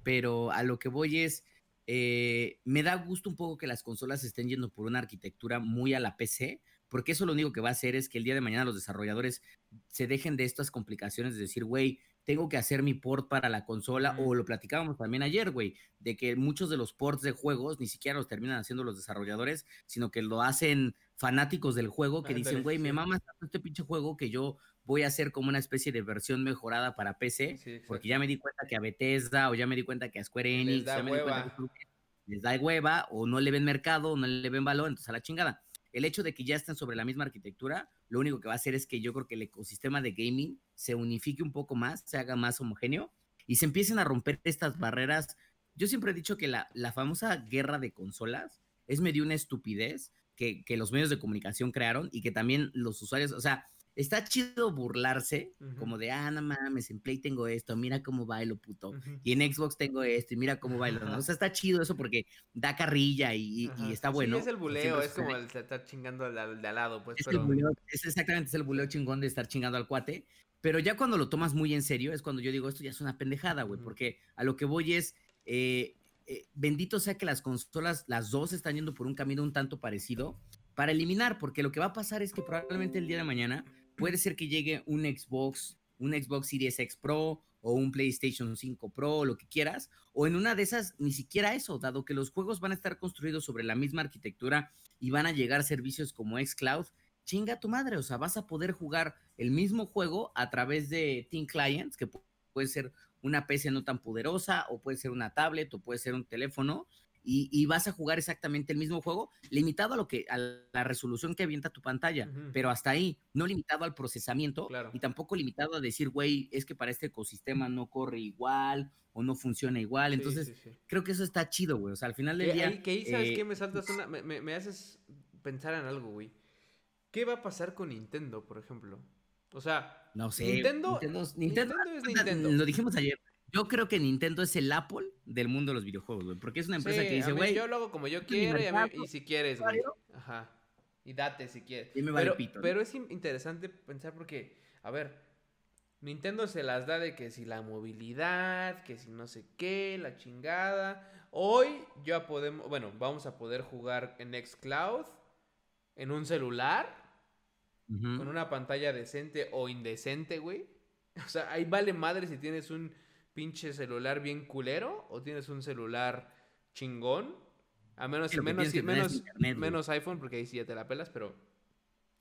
pero a lo que voy es, eh, me da gusto un poco que las consolas estén yendo por una arquitectura muy a la PC, porque eso lo único que va a hacer es que el día de mañana los desarrolladores se dejen de estas complicaciones de decir, güey, tengo que hacer mi port para la consola, o lo platicábamos también ayer, güey, de que muchos de los ports de juegos ni siquiera los terminan haciendo los desarrolladores, sino que lo hacen fanáticos del juego que dicen, güey, me mama tanto este pinche juego que yo voy a hacer como una especie de versión mejorada para PC, Sí, porque ya me di cuenta que a Bethesda o ya me di cuenta que a Square Les Enix, da ya me di cuenta hueva. que les da hueva o no le ven mercado, o no le ven valor, entonces a la chingada. El hecho de que ya estén sobre la misma arquitectura, lo único que va a hacer es que yo creo que el ecosistema de gaming se unifique un poco más, se haga más homogéneo y se empiecen a romper estas barreras. Yo siempre he dicho que la, la famosa guerra de consolas es medio una estupidez que, que los medios de comunicación crearon y que también los usuarios, o sea, está chido burlarse, como de, ah, no mames, en Play tengo esto, mira cómo bailo, puto. Ujú. Y en Xbox tengo esto, y mira cómo bailo. ¿no? O sea, <laughs> está chido eso porque da carrilla y, está Sí, bueno. es el buleo, es como el estar chingando al, al de al lado, pues. Es, pero... el buleo, es exactamente es el buleo chingón de estar chingando al cuate. Pero ya cuando lo tomas muy en serio es cuando yo digo, esto ya es una pendejada, güey. Porque a lo que voy es, eh, eh, bendito sea que las consolas, las dos están yendo por un camino un tanto parecido para eliminar, porque lo que va a pasar es que probablemente el día de mañana puede ser que llegue un Xbox, un Xbox Series X Pro o un PlayStation 5 Pro, lo que quieras, o en una de esas ni siquiera eso, dado que los juegos van a estar construidos sobre la misma arquitectura y van a llegar servicios como xCloud, chinga tu madre, o sea, vas a poder jugar el mismo juego a través de Team Clients, que pu- puede ser una PC no tan poderosa, o puede ser una tablet, o puede ser un teléfono, y, y vas a jugar exactamente el mismo juego, limitado a lo que a la resolución que avienta tu pantalla, pero hasta ahí, no limitado al procesamiento Claro. y tampoco limitado a decir, güey, es que para este ecosistema no corre igual o no funciona igual. Sí, Entonces, sí, sí. creo que eso está chido, güey. O sea, al final del Que día. que ahí, ¿sabes eh, qué? Me saltas una... Me, me- me haces pensar en algo, güey. ¿Qué va a pasar con Nintendo, por ejemplo? O sea, No sé. Nintendo- Nintendo, Nintendo es <laughs> Nintendo. Lo dijimos ayer. Yo creo que Nintendo es el Apple del mundo de los videojuegos, güey. Porque es una empresa sí, que dice, güey, yo lo hago como yo quiero y, a mí- mercado, y si quieres, güey. Ajá. Y date si quieres. Y me vale pero, pito, pero es in- interesante pensar porque, a ver, Nintendo se las da de que si la movilidad, que si no sé qué, la chingada. Hoy ya podemos, bueno, vamos a poder jugar en Xcloud, en un celular, Ujú. con una pantalla decente o indecente, güey. <laughs> O sea, ahí vale madre si tienes un pinche celular bien culero o tienes un celular chingón. A menos, Sí, menos, menos, internet, menos iPhone, porque ahí sí ya te la pelas, pero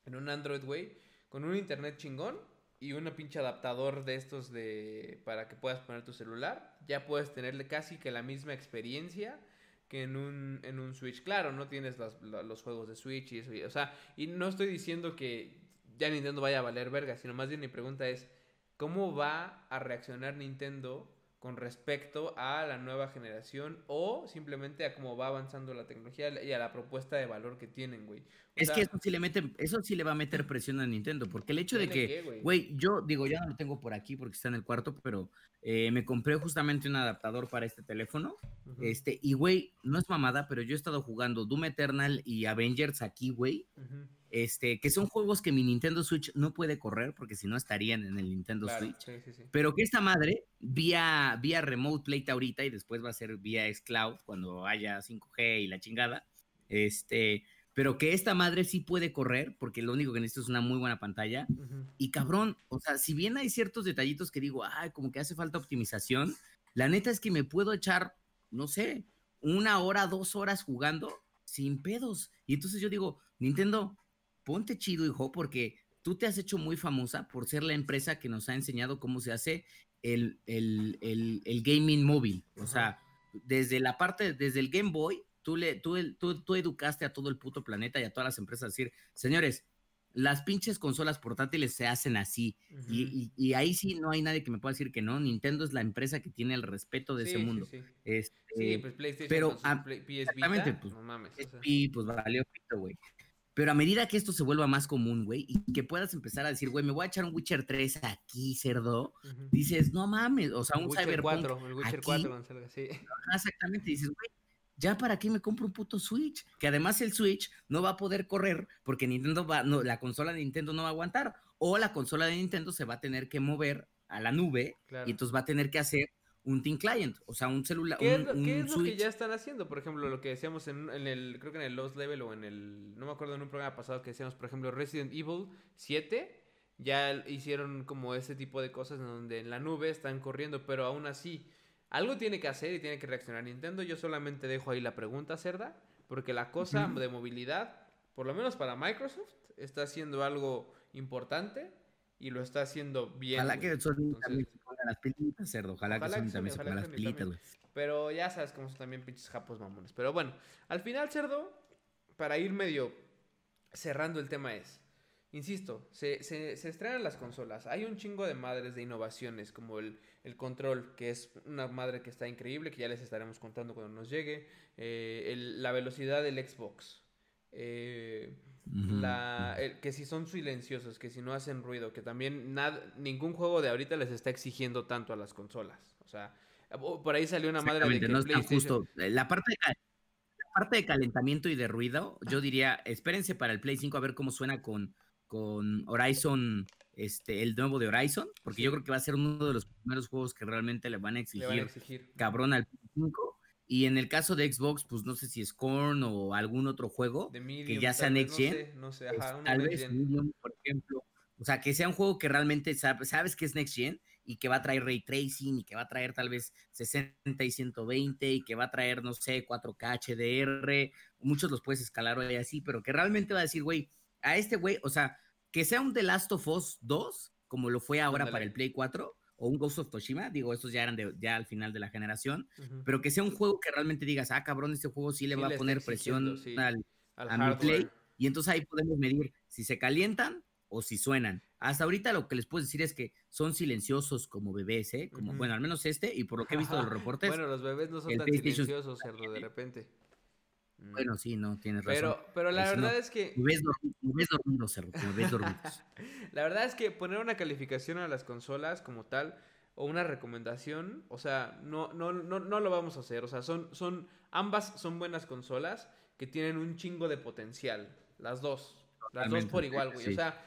en un Android, güey, con un internet chingón y un pinche adaptador de estos de para que puedas poner tu celular, ya puedes tenerle casi que la misma experiencia que en un, en un Switch. Claro, no tienes las- los juegos de Switch y eso. y- o sea, y no estoy diciendo que ya Nintendo vaya a valer verga, sino más bien mi pregunta es, ¿cómo va a reaccionar Nintendo con respecto a la nueva generación o simplemente a cómo va avanzando la tecnología y a la propuesta de valor que tienen, güey? Es sea, que eso sí le mete, eso sí le va a meter presión a Nintendo, porque el hecho de ¿tiene que, güey? yo digo, ya no lo tengo por aquí porque está en el cuarto, pero eh, me compré justamente un adaptador para este teléfono, este, y güey, no es mamada, pero yo he estado jugando Doom Eternal y Avengers aquí, güey, este, que son juegos que mi Nintendo Switch no puede correr porque si no estarían en el Nintendo claro, Switch. sí, sí, sí. Pero que esta madre, vía, vía Remote Play ahorita y después va a ser vía xCloud cuando haya 5G y la chingada. Este, pero que esta madre sí puede correr, porque lo único que necesito es una muy buena pantalla. Y cabrón, o sea, si bien hay ciertos detallitos que digo, ay, como que hace falta optimización, la neta es que me puedo echar, no sé, una hora, dos horas jugando sin pedos. Y entonces yo digo, Nintendo, ponte chido, hijo, porque tú te has hecho muy famosa por ser la empresa que nos ha enseñado cómo se hace el, el, el, el gaming móvil. O sea, desde la parte, desde el Game Boy, tú, le, tú, tú, tú educaste a todo el puto planeta y a todas las empresas a decir, señores, las pinches consolas portátiles se hacen así. Ujú. Y, y- y ahí sí no hay nadie que me pueda decir que no. Nintendo es la empresa que tiene el respeto de Sí, ese sí, mundo. sí. Este, Sí, pues PlayStation pero a- Play- PS exactamente, Vita, pues, no mames. o sea. y pues valió pito, güey. Pero a medida que esto se vuelva más común, güey, y que puedas empezar a decir, güey, me voy a echar un Witcher 3 aquí, cerdo, Ujú. dices, no mames, o sea, un Witcher Cyberpunk 4, el Witcher aquí. 4 cuando salga, sí. Exactamente, dices, güey, ya para qué me compro un puto Switch, que además el Switch no va a poder correr porque Nintendo va, no, la consola de Nintendo no va a aguantar, o la consola de Nintendo se va a tener que mover a la nube Claro. y entonces va a tener que hacer un Team Client, o sea, un celular, ¿Qué, un, es lo, qué un es lo que ya están haciendo? Por ejemplo, lo que decíamos en, en el, creo que en el Lost Level o en el, no me acuerdo en un programa pasado que decíamos, por ejemplo, Resident Evil 7, ya hicieron como ese tipo de cosas en donde en la nube están corriendo, pero aún así, algo tiene que hacer y tiene que reaccionar Nintendo. Yo solamente dejo ahí la pregunta, Cerda, porque la cosa de movilidad, por lo menos para Microsoft, está haciendo algo importante y lo está haciendo bien. Ojalá que Sony Entonces- también se ponga las pilitas, cerdo, ojalá, Ojalá que Sony también se ponga las pilitas, güey. Pero ya sabes cómo son también pinches japos mamones. Pero bueno, al final, cerdo, para ir medio cerrando el tema es, insisto, se, se, se estrenan las consolas. Hay un chingo de madres de innovaciones, como el, el control, que es una madre que está increíble, que ya les estaremos contando cuando nos llegue. eh, el- la velocidad del Xbox. eh, la, el- que si son silenciosos, que si no hacen ruido, que también nada, ningún juego de ahorita les está exigiendo tanto a las consolas. O sea, por ahí salió una madre de que no justo. Eh, La parte, de, ca- la parte de calentamiento y de ruido, yo diría, espérense para el Play 5 a ver cómo suena con, con Horizon, este, el nuevo de Horizon, porque yo creo que va a ser uno de los primeros juegos que realmente le van a exigir, van a exigir. cabrón al Play 5. Y en el caso de Xbox, pues no sé si es Korn o algún otro juego, Medium, ya tal sea Next no Gen, sé, no sé, pues, ajá, uno tal vez. Medium, por ejemplo. O sea, que sea un juego que realmente sab- sabes que es Next Gen y que va a traer ray tracing y que va a traer tal vez 60 y 120 y que va a traer, no sé, 4K HDR. Muchos los puedes escalar hoy así, pero que realmente va a decir, güey, a este güey, o sea, que sea un The Last of Us 2, como lo fue ahora para el Play 4, o un Ghost of Toshima, digo, estos ya eran de- ya al final de la generación, pero que sea un juego que realmente digas, ah, cabrón, este juego sí le Sí va le a poner presión sí. al, Al a mi. Play. Y entonces ahí podemos medir si se calientan o si suenan. Hasta ahorita lo que les puedo decir es que son silenciosos como bebés, ¿eh? Como, bueno, al menos este, y por lo que he visto de los <laughs> reportes, bueno, los bebés no son tan PlayStation silenciosos, cerdo, de <laughs> repente. Mm. sí, no, tienes razón. pero, pero la no. verdad es que Me ves, dormi- me ves dormido, cerdo, me ves dormidos. <laughs> La verdad es que poner una calificación a las consolas como tal o una recomendación, o sea, no, no, no, no lo vamos a hacer. O sea, son, son, ambas son buenas consolas que tienen un chingo de potencial. Las dos. Las dos por igual, güey. O sea,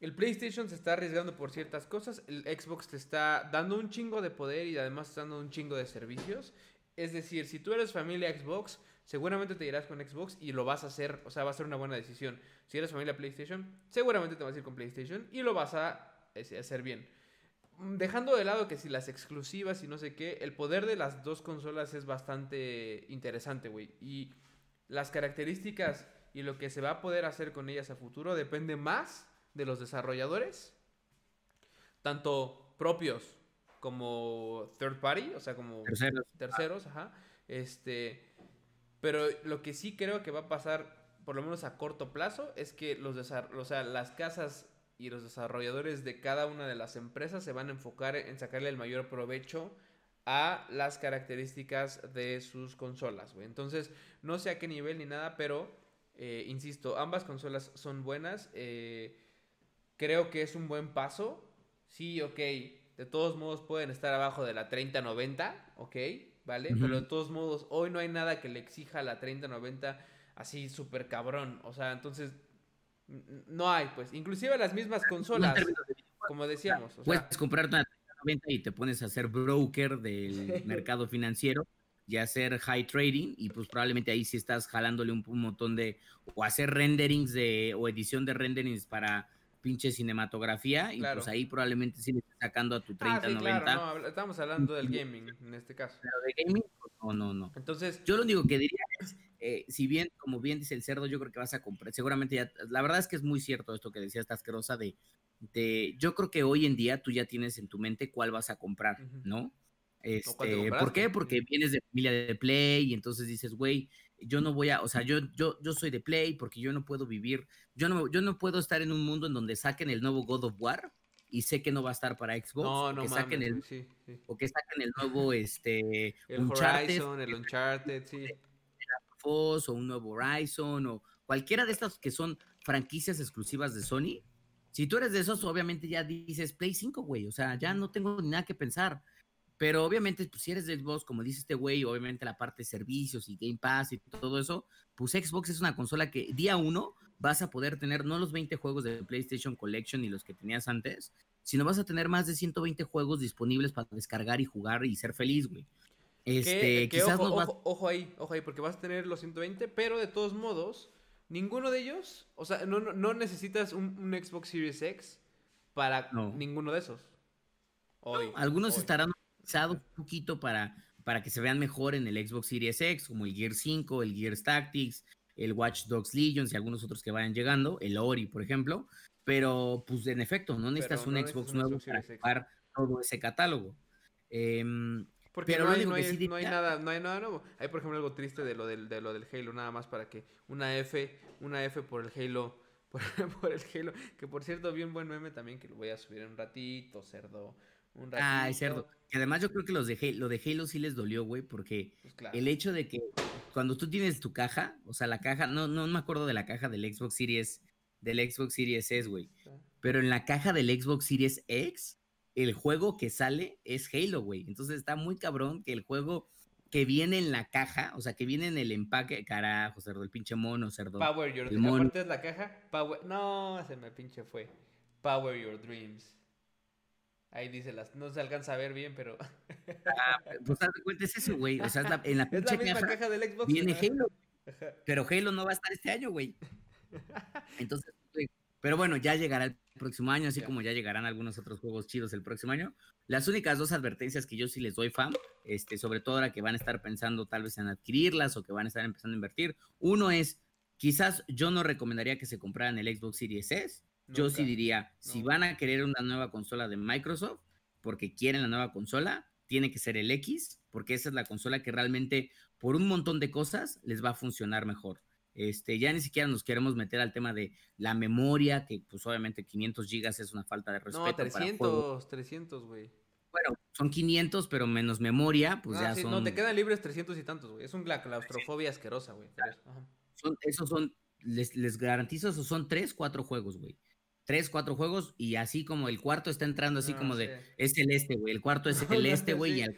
el PlayStation se está arriesgando por ciertas cosas. El Xbox te está dando un chingo de poder y además está dando un chingo de servicios. Es decir, si tú eres familia Xbox, seguramente te irás con Xbox y lo vas a hacer, o sea, va a ser una buena decisión. Si eres familia PlayStation, seguramente te vas a ir con PlayStation y lo vas a eh, hacer bien. Mm, Dejando de lado que si las exclusivas y no sé qué, el poder de las dos consolas es bastante interesante, güey. Y las características y lo que se va a poder hacer con ellas a futuro depende más de los desarrolladores, tanto propios como third party, o sea, como Terceros. terceros, ajá. Este, pero lo que sí creo que va a pasar, por lo menos a corto plazo, es que los o sea, las casas y los desarrolladores de cada una de las empresas se van a enfocar en sacarle el mayor provecho a las características de sus consolas, güey. Entonces, no sé a qué nivel ni nada, pero, eh, insisto, ambas consolas son buenas. eh, creo que es un buen paso. Sí, ok. De todos modos pueden estar abajo de la 3090, ok, ¿vale? Pero de todos modos, hoy no hay nada que le exija a la 3090 así súper cabrón. O sea, entonces, no hay, pues. Inclusive las mismas consolas, de- como decíamos. O sea, Puedes comprarte una 3090 y te pones a ser broker del <laughs> mercado financiero y hacer high trading y pues probablemente ahí sí estás jalándole un, un montón de o hacer renderings de o edición de renderings para pinche cinematografía y Claro. pues ahí probablemente sí le estás sacando a tu ah, 3090 sí, claro, no, estamos hablando del gaming en este caso. pero de gaming pues, no no no. Entonces, yo lo único que diría es eh, si bien como bien dice el cerdo yo creo que vas a comprar seguramente ya la verdad es que es muy cierto esto que decía esta asquerosa de de yo creo que hoy en día tú ya tienes en tu mente cuál vas a comprar no este, ¿Por qué? Porque vienes de familia de Play y entonces dices, güey, yo no voy a, o sea, yo, yo, yo soy de Play porque yo no puedo vivir, yo no, yo no puedo estar en un mundo en donde saquen el nuevo God of War y sé que no va a estar para Xbox, no, o, no que mames, saquen el, sí, sí. o que saquen el nuevo, este, El Uncharted, Horizon, el Uncharted, sí. O un nuevo Horizon o cualquiera de estas que son franquicias exclusivas de Sony. Si tú eres de esos, obviamente ya dices Play 5, güey, o sea, ya no tengo ni nada que pensar. Pero obviamente, pues, si eres de Xbox, como dice este güey, obviamente la parte de servicios y Game Pass y todo eso, pues Xbox es una consola que día uno vas a poder tener no los 20 juegos de PlayStation Collection ni los que tenías antes, sino vas a tener más de 120 juegos disponibles para descargar y jugar y ser feliz, güey. Este, quizás ojo, nos vas- ojo, ojo ahí, ojo ahí, porque vas a tener los 120, pero de todos modos, ninguno de ellos, o sea, no, no, no necesitas un, un Xbox Series X para No. ninguno de esos. Hoy. Algunos hoy. estarán un poquito para, para que se vean mejor en el Xbox Series X, como el Gear 5, el Gear Tactics, el Watch Dogs Legions y algunos otros que vayan llegando, el Ori, por ejemplo. Pero, pues, en efecto, no necesitas un Xbox un nuevo para jugar todo ese catálogo. Em, Porque pero no, hay, único no, que hay, sí no hay diría- nada, no hay nada nuevo. Hay, por ejemplo, algo triste de lo del, de lo del Halo, nada más para que una F, una F por el Halo, <laughs> por, por el Halo, que por cierto vi un buen meme también que lo voy a subir en un ratito, cerdo, un ratito. Ay, cerdo. Que además yo creo que los de Halo, lo de Halo sí les dolió, güey, porque Pues claro. el hecho de que cuando tú tienes tu caja, o sea, la caja, no, no me acuerdo de la caja del Xbox Series, del Xbox Series S, güey. Pero en la caja del Xbox Series X, el juego que sale es Halo, güey. Entonces está muy cabrón que el juego que viene en la caja, o sea, que viene en el empaque, carajo, cerdo, el pinche mono, cerdo. Power Your mono. Aparte es la caja. Power... No, se me pinche fue. Power Your Dreams. Ahí dice las. No se alcanza a ver bien, pero. Pues haz de cuenta es eso, güey. O sea, es la- en la <laughs> es la misma caja caja del Xbox. viene ajá. Halo, pero Halo no va a estar este año, güey. <laughs> Entonces, güey, pero bueno, ya llegará el próximo año, así como ya llegarán algunos otros juegos chidos el próximo año. Las únicas dos advertencias que yo sí les doy fan, este, sobre todo ahora que van a estar pensando tal vez en adquirirlas o que van a estar empezando a invertir. Uno es, quizás yo no recomendaría que se compraran el Xbox Series S. Yo sí diría, si No. van a querer una nueva consola de Microsoft, porque quieren la nueva consola, tiene que ser el X, porque esa es la consola que realmente, por un montón de cosas, les va a funcionar mejor. Este, ya ni siquiera nos queremos meter al tema de la memoria, que pues obviamente 500 gigas es una falta de respeto. No, para juegos. 300, 300, güey. Bueno, son 500, pero menos memoria, pues Ah, ya sí, son, No, te quedan libres 300 y tantos, güey. Es un la claustrofobia asquerosa, güey. son- esos son, les, les garantizo, esos son 3, 4 juegos, güey. 3, 4 juegos y así como el cuarto está entrando así No, como de, es el este, güey, el cuarto es <laughs> el este, güey, sí. y al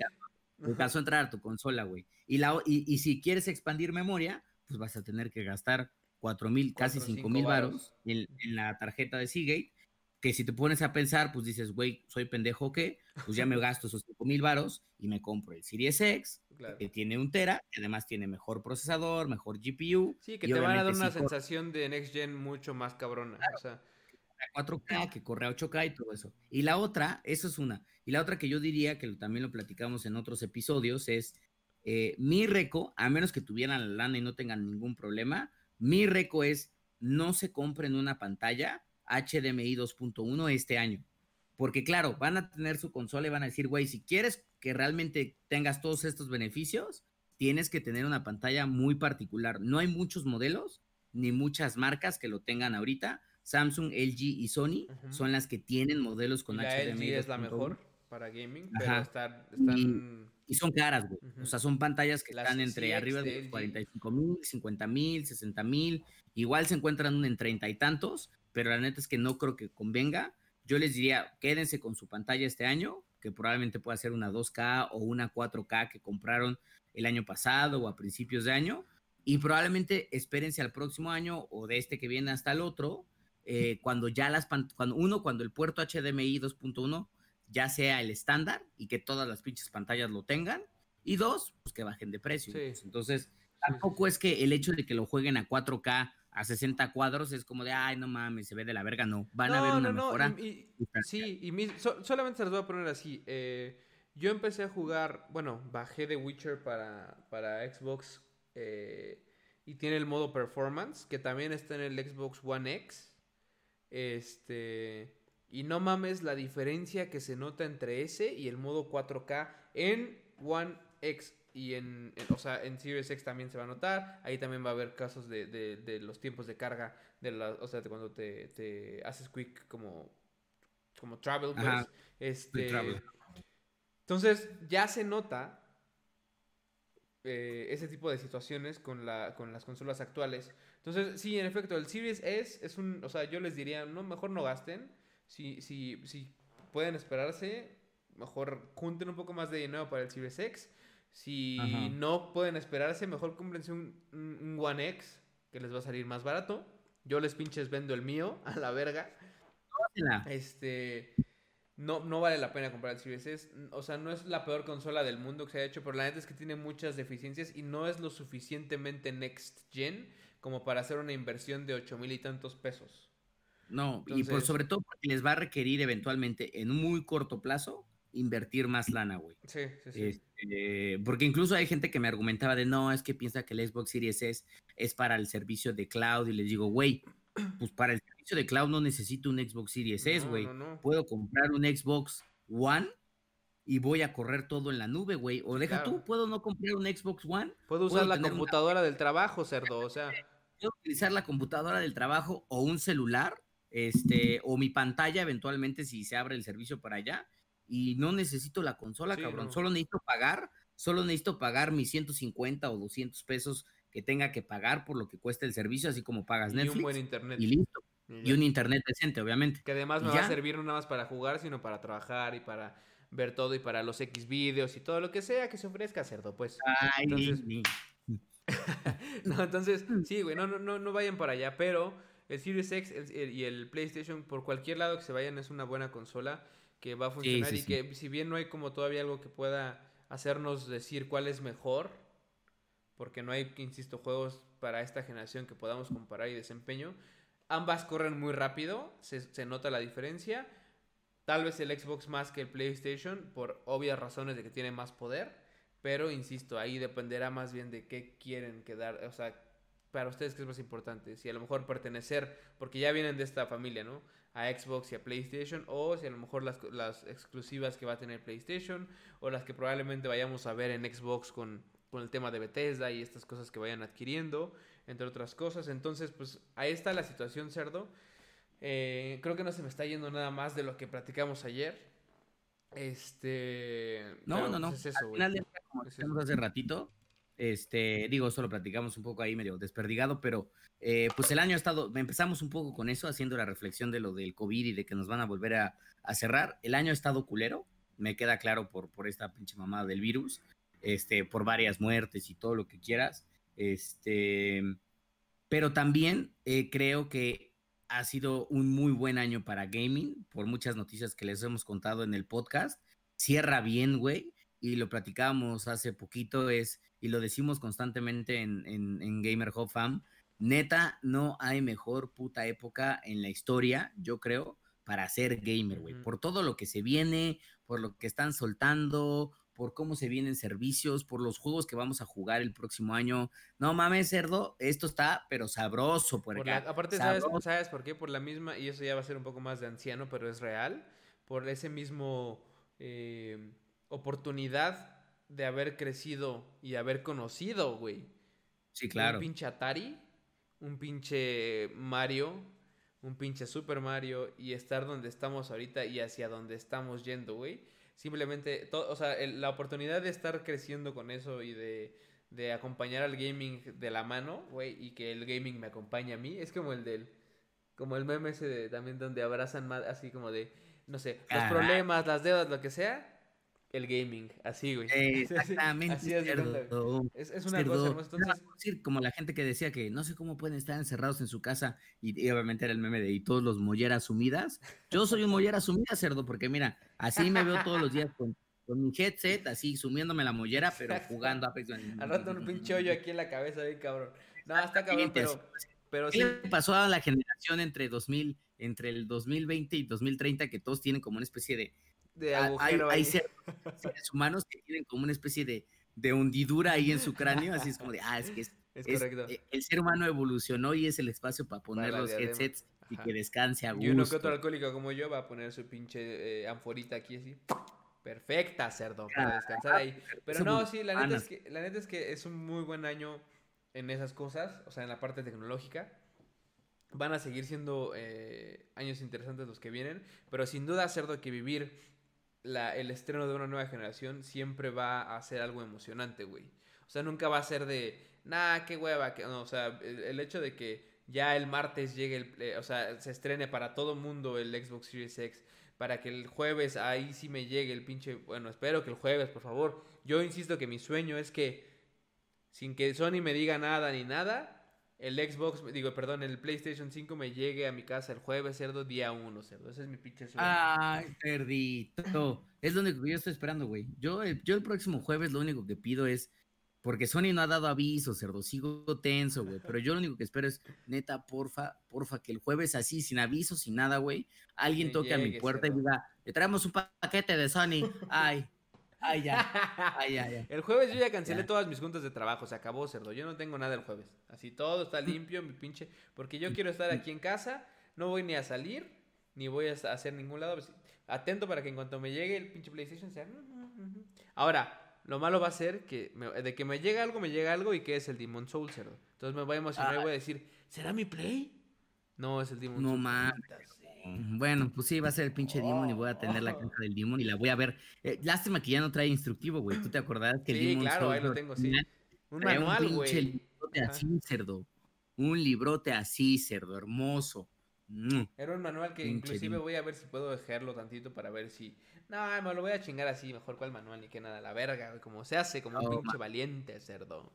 alcanzó a entrar a tu consola, güey. Y, la, y, y si quieres expandir memoria, pues vas a tener que gastar 4 mil, casi Cuatro, 5 cinco mil varos. en, en la tarjeta de Seagate, que si te pones a pensar, pues dices, güey, soy pendejo que, pues ya me <laughs> gasto esos 5 mil varos y me compro el Series X Claro. que tiene un Tera, que además tiene mejor procesador, mejor GPU. Sí, que te van a dar una sensación de Next Gen mucho más cabrona. O sea, a 4K, que corre a 8K y todo eso. Y la otra, eso es una. Y la otra que yo diría, que también lo platicamos en otros episodios, es eh, mi reco, a menos que tuvieran la lana y no tengan ningún problema, mi reco es no se compren una pantalla HDMI 2.1 este año. Porque claro, van a tener su consola y van a decir, güey, si quieres que realmente tengas todos estos beneficios, tienes que tener una pantalla muy particular. No hay muchos modelos ni muchas marcas que lo tengan ahorita. Samsung, LG y Sony Ujú. son las que tienen modelos con y la HDMI LG es la 2.1 mejor para gaming, pero Ajá. están, están y son caras, güey. Ujú. O sea, son pantallas que Las están entre CX arriba de de LG. 45 mil, 50 mil, 60 mil. Igual se encuentran en treinta y tantos, pero la neta es que no creo que convenga. Yo les diría, quédense con su pantalla este año, que probablemente pueda ser una 2K o una 4K que compraron el año pasado o a principios de año. Y probablemente espérense al próximo año o de este que viene hasta el otro, eh, cuando ya las cuando uno, cuando el puerto HDMI 2.1 ya sea el estándar y que todas las pinches pantallas lo tengan. Y dos, pues que bajen de precio. Sí. Entonces, tampoco es que el hecho de que lo jueguen a 4K a 60 cuadros es como de, ay, no mames, se ve de la verga. No, van a ver una mejora. y- sí, y mi- so- solamente se los voy a poner así. eh, yo empecé a jugar, bueno, bajé The Witcher para, para Xbox eh, y tiene el modo performance, que también está en el Xbox One X. Este. Y no mames la diferencia que se nota entre ese y el modo 4K en One X. Y en, en- o sea, en Series X también se va a notar. Ahí también va a haber casos de, de- de los tiempos de carga. De la, o sea, de cuando te, te haces quick como, como travel. Pues, este, travel. Entonces, ya se nota eh, ese tipo de situaciones con, la, con las consolas actuales. Entonces, sí, en efecto, el Series S es un. O sea, yo les diría, no, mejor no gasten. Si, si, si pueden esperarse, mejor junten un poco más de dinero para el Series X. Si Ajá. no pueden esperarse, mejor cómprense un, un- un One X, que les va a salir más barato. Yo les pinches vendo el mío <laughs> a la verga. Este. No, no vale la pena comprar el Series S. O sea, no es la peor consola del mundo que se ha hecho, pero la neta es que tiene muchas deficiencias y no es lo suficientemente next gen como para hacer una inversión de ocho mil y tantos pesos. No, y por sobre todo porque les va a requerir eventualmente en un muy corto plazo invertir más lana, güey. Sí, sí, sí. Este, porque incluso hay gente que me argumentaba de no, es que piensa que el Xbox Series S es para el servicio de cloud y les digo, güey, <clears throat> pues para el servicio de cloud no necesito un Xbox Series S, güey. no, no. Puedo comprar un Xbox One y voy a correr todo en la nube, güey. O deja Claro. tú, puedo no comprar un Xbox One, Puedo usar puedo la una- computadora del trabajo, cerdo. O sea, puedo utilizar la computadora del trabajo o un celular, este, o mi pantalla eventualmente si se abre el servicio para allá. Y no necesito la consola, Sí, cabrón. no. Solo necesito pagar, solo necesito pagar mis 150 o 200 pesos que tenga que pagar por lo que cuesta el servicio, así como pagas y Netflix. un buen internet. y listo. Y Y un internet decente, obviamente. Que además me ¿Y va a servir no nada más para jugar, sino para trabajar y para ver todo y para los X videos y todo lo que sea que se ofrezca, cerdo, pues. Ay, Entonces- ni- <laughs> No, entonces, sí, güey, no, no, no, no vayan para allá, pero el Series X el- el- y el PlayStation, por cualquier lado que se vayan, es una buena consola que va a funcionar sí, y sí. que si bien no hay como todavía algo que pueda hacernos decir cuál es mejor, porque no hay, insisto, juegos para esta generación que podamos comparar y desempeño, ambas corren muy rápido, se, se nota la diferencia. Tal vez el Xbox más que el PlayStation, por obvias razones de que tiene más poder. Pero insisto, ahí dependerá más bien de qué quieren quedar. O sea, para ustedes, ¿qué es más importante? Si a lo mejor pertenecer, porque ya vienen de esta familia, ¿no? A Xbox y a PlayStation. O si a lo mejor las, las exclusivas que va a tener PlayStation. O las que probablemente vayamos a ver en Xbox con, con el tema de Bethesda y estas cosas que vayan adquiriendo. Entre otras cosas. Entonces, pues ahí está la situación, cerdo. Eh, creo que no se me está yendo nada más de lo que platicamos ayer. Este. No, no, no. pues, es eso, Al güey. final del como decíamos hace ratito, este, digo, solo platicamos un poco ahí medio desperdigado, pero eh, pues el año ha estado, empezamos un poco con eso, haciendo la reflexión de lo del COVID y de que nos van a volver a, a cerrar. El año ha estado culero, me queda claro por, por esta pinche mamada del virus, este, por varias muertes y todo lo que quieras. Este, pero también eh, creo que ha sido un muy buen año para gaming, por muchas noticias que les hemos contado en el podcast. Cierra bien, güey. Y lo platicamos hace poquito, es, y lo decimos constantemente en, en, en Gamer Hub Fam, neta, no hay mejor puta época en la historia, yo creo, para ser gamer, güey. Por todo lo que se viene, por lo que están soltando, por cómo se vienen servicios, por los juegos que vamos a jugar el próximo año. No mames, cerdo, esto está, pero sabroso por, Por acá. la- aparte, ¿sabes. ¿sabes por qué? Por la misma, y eso ya va a ser un poco más de anciano, pero es real, por ese mismo eh, oportunidad de haber crecido y haber conocido, güey. Sí, claro. Un pinche Atari, un pinche Mario, un pinche Super Mario y estar donde estamos ahorita y hacia donde estamos yendo, güey. Simplemente, o sea, el- la oportunidad de estar creciendo con eso y de, de acompañar al gaming de la mano, güey, y que el gaming me acompañe a mí, es como el del, como el meme ese de, también donde abrazan más, así como de, no sé, los problemas, las deudas, lo que sea, el gaming, así, güey. <laughs> Exactamente, Así cerdo. Es, es una cosa más entonces... decir, como la gente que decía que no sé cómo pueden estar encerrados en su casa y, y obviamente era el meme de y todos los molleras sumidas. Yo soy un mollera sumida, cerdo, porque mira, así me veo todos los días con, con mi headset, así sumiéndome la mollera, pero jugando Apex. <laughs> Al rato un pinche hoyo aquí en la cabeza, bien cabrón. No, está cabrón, pero, pero ¿Qué sí. le pasó a la generación entre 2000, entre el 2020 y 2030 que todos tienen como una especie de De Ah, hay, seres humanos que tienen como una especie de, de hundidura ahí en su cráneo, así es como de, ah, es que es, <laughs> Es es- correcto. eh, el ser humano evolucionó y es el espacio para poner los headsets y que descanse a Y uno que gusto. otro alcohólico como yo va a poner su pinche eh, anforita aquí así. Perfecta, cerdo, para descansar ahí. Pero no, sí, la neta, es que, la neta es que es un muy buen año en esas cosas, o sea, en la parte tecnológica. Van a seguir siendo eh, años interesantes los que vienen, pero sin duda, cerdo, que vivir la- el estreno de una nueva generación siempre va a ser algo emocionante, güey. O sea, nunca va a ser de, nah, qué hueva, que no, o sea, el, hecho de que ya el martes llegue, el, eh, o sea, se estrene para todo mundo el Xbox Series X, para que el jueves ahí sí me llegue el pinche, bueno, espero que el jueves, por favor. Yo insisto que mi sueño es que, sin que Sony me diga nada ni nada, el Xbox, digo, perdón, el PlayStation 5 me llegue a mi casa el jueves, cerdo, día 1, cerdo. Ese es mi pinche sueño. Ay, cerdito. Es lo único que yo estoy esperando, güey. Yo, el- yo el próximo jueves lo único que pido es, porque Sony no ha dado aviso, cerdo, sigo tenso, güey. Pero yo lo único que espero es, neta, porfa, porfa, que el jueves así, sin aviso, sin nada, güey, alguien Que toque a mi puerta y diga, le traemos un pa- paquete de Sony. <laughs> Ay, ay, ya, <laughs> ay, ya, ya. El jueves yo ya cancelé Ya. todas mis juntas de trabajo, se acabó, cerdo. Yo no tengo nada el jueves. Así todo está <laughs> limpio, mi pinche. Porque yo quiero estar aquí en casa, no voy ni a salir, ni voy a hacer ningún lado. Atento para que en cuanto me llegue el pinche PlayStation sea. Ahora, lo malo va a ser que me- de que me llegue algo, me llega algo y que es el Demon Soul, cerdo. Entonces me voy a emocionar y voy a decir, ¿será mi Play? No, es el Demon No Soul. mames. Bueno, pues sí, va a ser el pinche Demon y voy a tener la caja del Demon y la voy a ver. Eh, lástima que ya no trae instructivo, güey. ¿Tú te acordabas que el Sí, Demon claro, ahí lo tengo, sí. Un manual, un pinche güey. librote Ajá. así, cerdo. Un librote así, cerdo, hermoso. Mm. Era un manual que Pinche inclusive Demon. voy a ver si puedo dejarlo tantito para ver si... No, me lo voy a chingar así, mejor cuál manual ni que nada, la verga, güey, como se hace, como un Oh, pinche valiente, cerdo.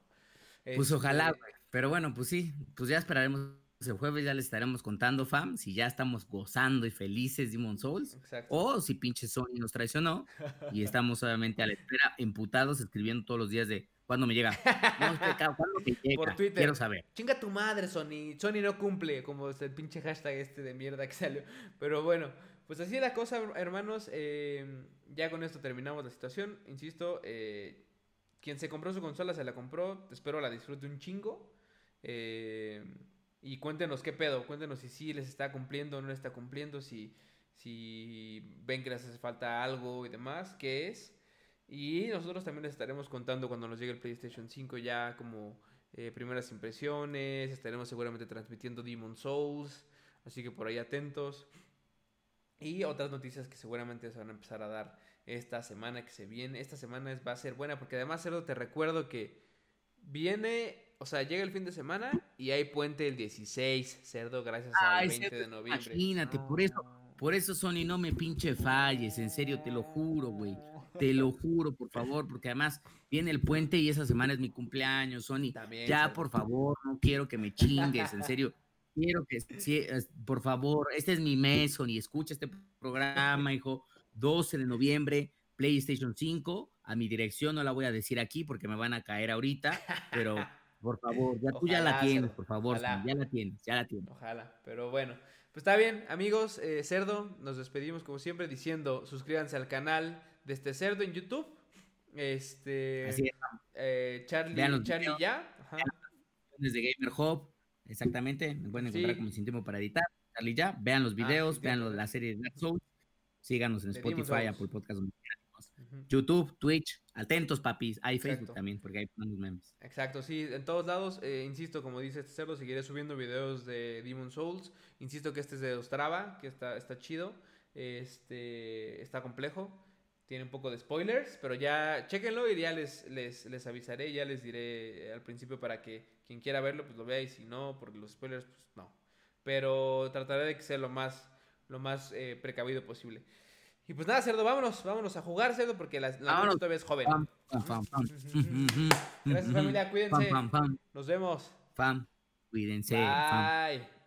Pues ojalá, Este, güey. Pero bueno, pues sí, pues ya esperaremos el jueves, ya les estaremos contando, fam, si ya estamos gozando y felices Demon Souls. Exacto. O si pinche Sony nos traicionó y estamos obviamente a la espera, emputados, escribiendo todos los días de cuándo me llega. No, espera, ¿cuándo te llega? Por Twitter. Quiero saber. Chinga tu madre, Sony. Sony no cumple, como es el pinche hashtag este de mierda que salió. Pero bueno, pues así es la cosa, hermanos. eh, ya con esto terminamos la situación. Insisto, eh, quien se compró su consola se la compró. Espero la disfrute un chingo. Eh, y cuéntenos qué pedo. Cuéntenos si sí les está cumpliendo o no les está cumpliendo. Si, si ven que les hace falta algo y demás. ¿Qué es? Y nosotros también les estaremos contando cuando nos llegue el PlayStation 5 ya como eh, primeras impresiones. Estaremos seguramente transmitiendo Demon Souls. Así que por ahí atentos. Y otras noticias que seguramente se van a empezar a dar esta semana que se viene. Esta semana va a ser buena porque además, Cerdo, te recuerdo que viene, o sea, llega el fin de semana y hay puente el 16, Cerdo, gracias al Ay, 20 de noviembre. Imagínate, por eso, por eso Sony no me pinche falles, en serio, te lo juro, güey. Te lo juro, por favor, porque además viene el puente y esa semana es mi cumpleaños, Sony. También, Ya, Cerdo. por favor, no quiero que me chingues, en serio. Quiero que, sí, por favor, este es mi mes, Sony, escucha este programa, hijo. 12 de noviembre, PlayStation 5 a mi dirección, no la voy a decir aquí porque me van a caer ahorita, pero por favor, ya tú ya la tienes, por favor, ojalá. ya la tienes, ya la tienes. Ojalá, pero bueno. Pues está bien, amigos. eh, Cerdo, nos despedimos como siempre diciendo suscríbanse al canal de este Cerdo en YouTube. Este. Así es, eh, Charlie, Vean Charlie videos. ya. Ajá. desde Gamer Hub, exactamente, me pueden encontrar Sí. como Sin Tiempo para Editar, Charlie ya, vean los videos, Sin vean Tiempo. lo- la serie de Dark Souls, síganos en Spotify. Apple Podcast, donde quieran. YouTube, Twitch, atentos papis, hay Exacto. Facebook también, porque hay buenos memes. Exacto, sí, en todos lados, eh, insisto, como dice este cerdo, seguiré subiendo videos de Demon Souls. Insisto que este es de Ostrava, que está, está chido, este, está complejo, tiene un poco de spoilers, pero ya chequenlo y ya les, les, les avisaré, ya les diré eh, al principio para que quien quiera verlo, pues lo vea y si no, porque los spoilers, pues no. Pero trataré de que sea lo más, lo más eh, precavido posible. Y pues nada, cerdo, vámonos, vámonos a jugar, cerdo, porque la, la noche todavía es joven. Pam, pam, pam, pam. Gracias, familia, cuídense. Pam, pam, pam, Nos vemos. pam. Cuídense. Pam. Bye.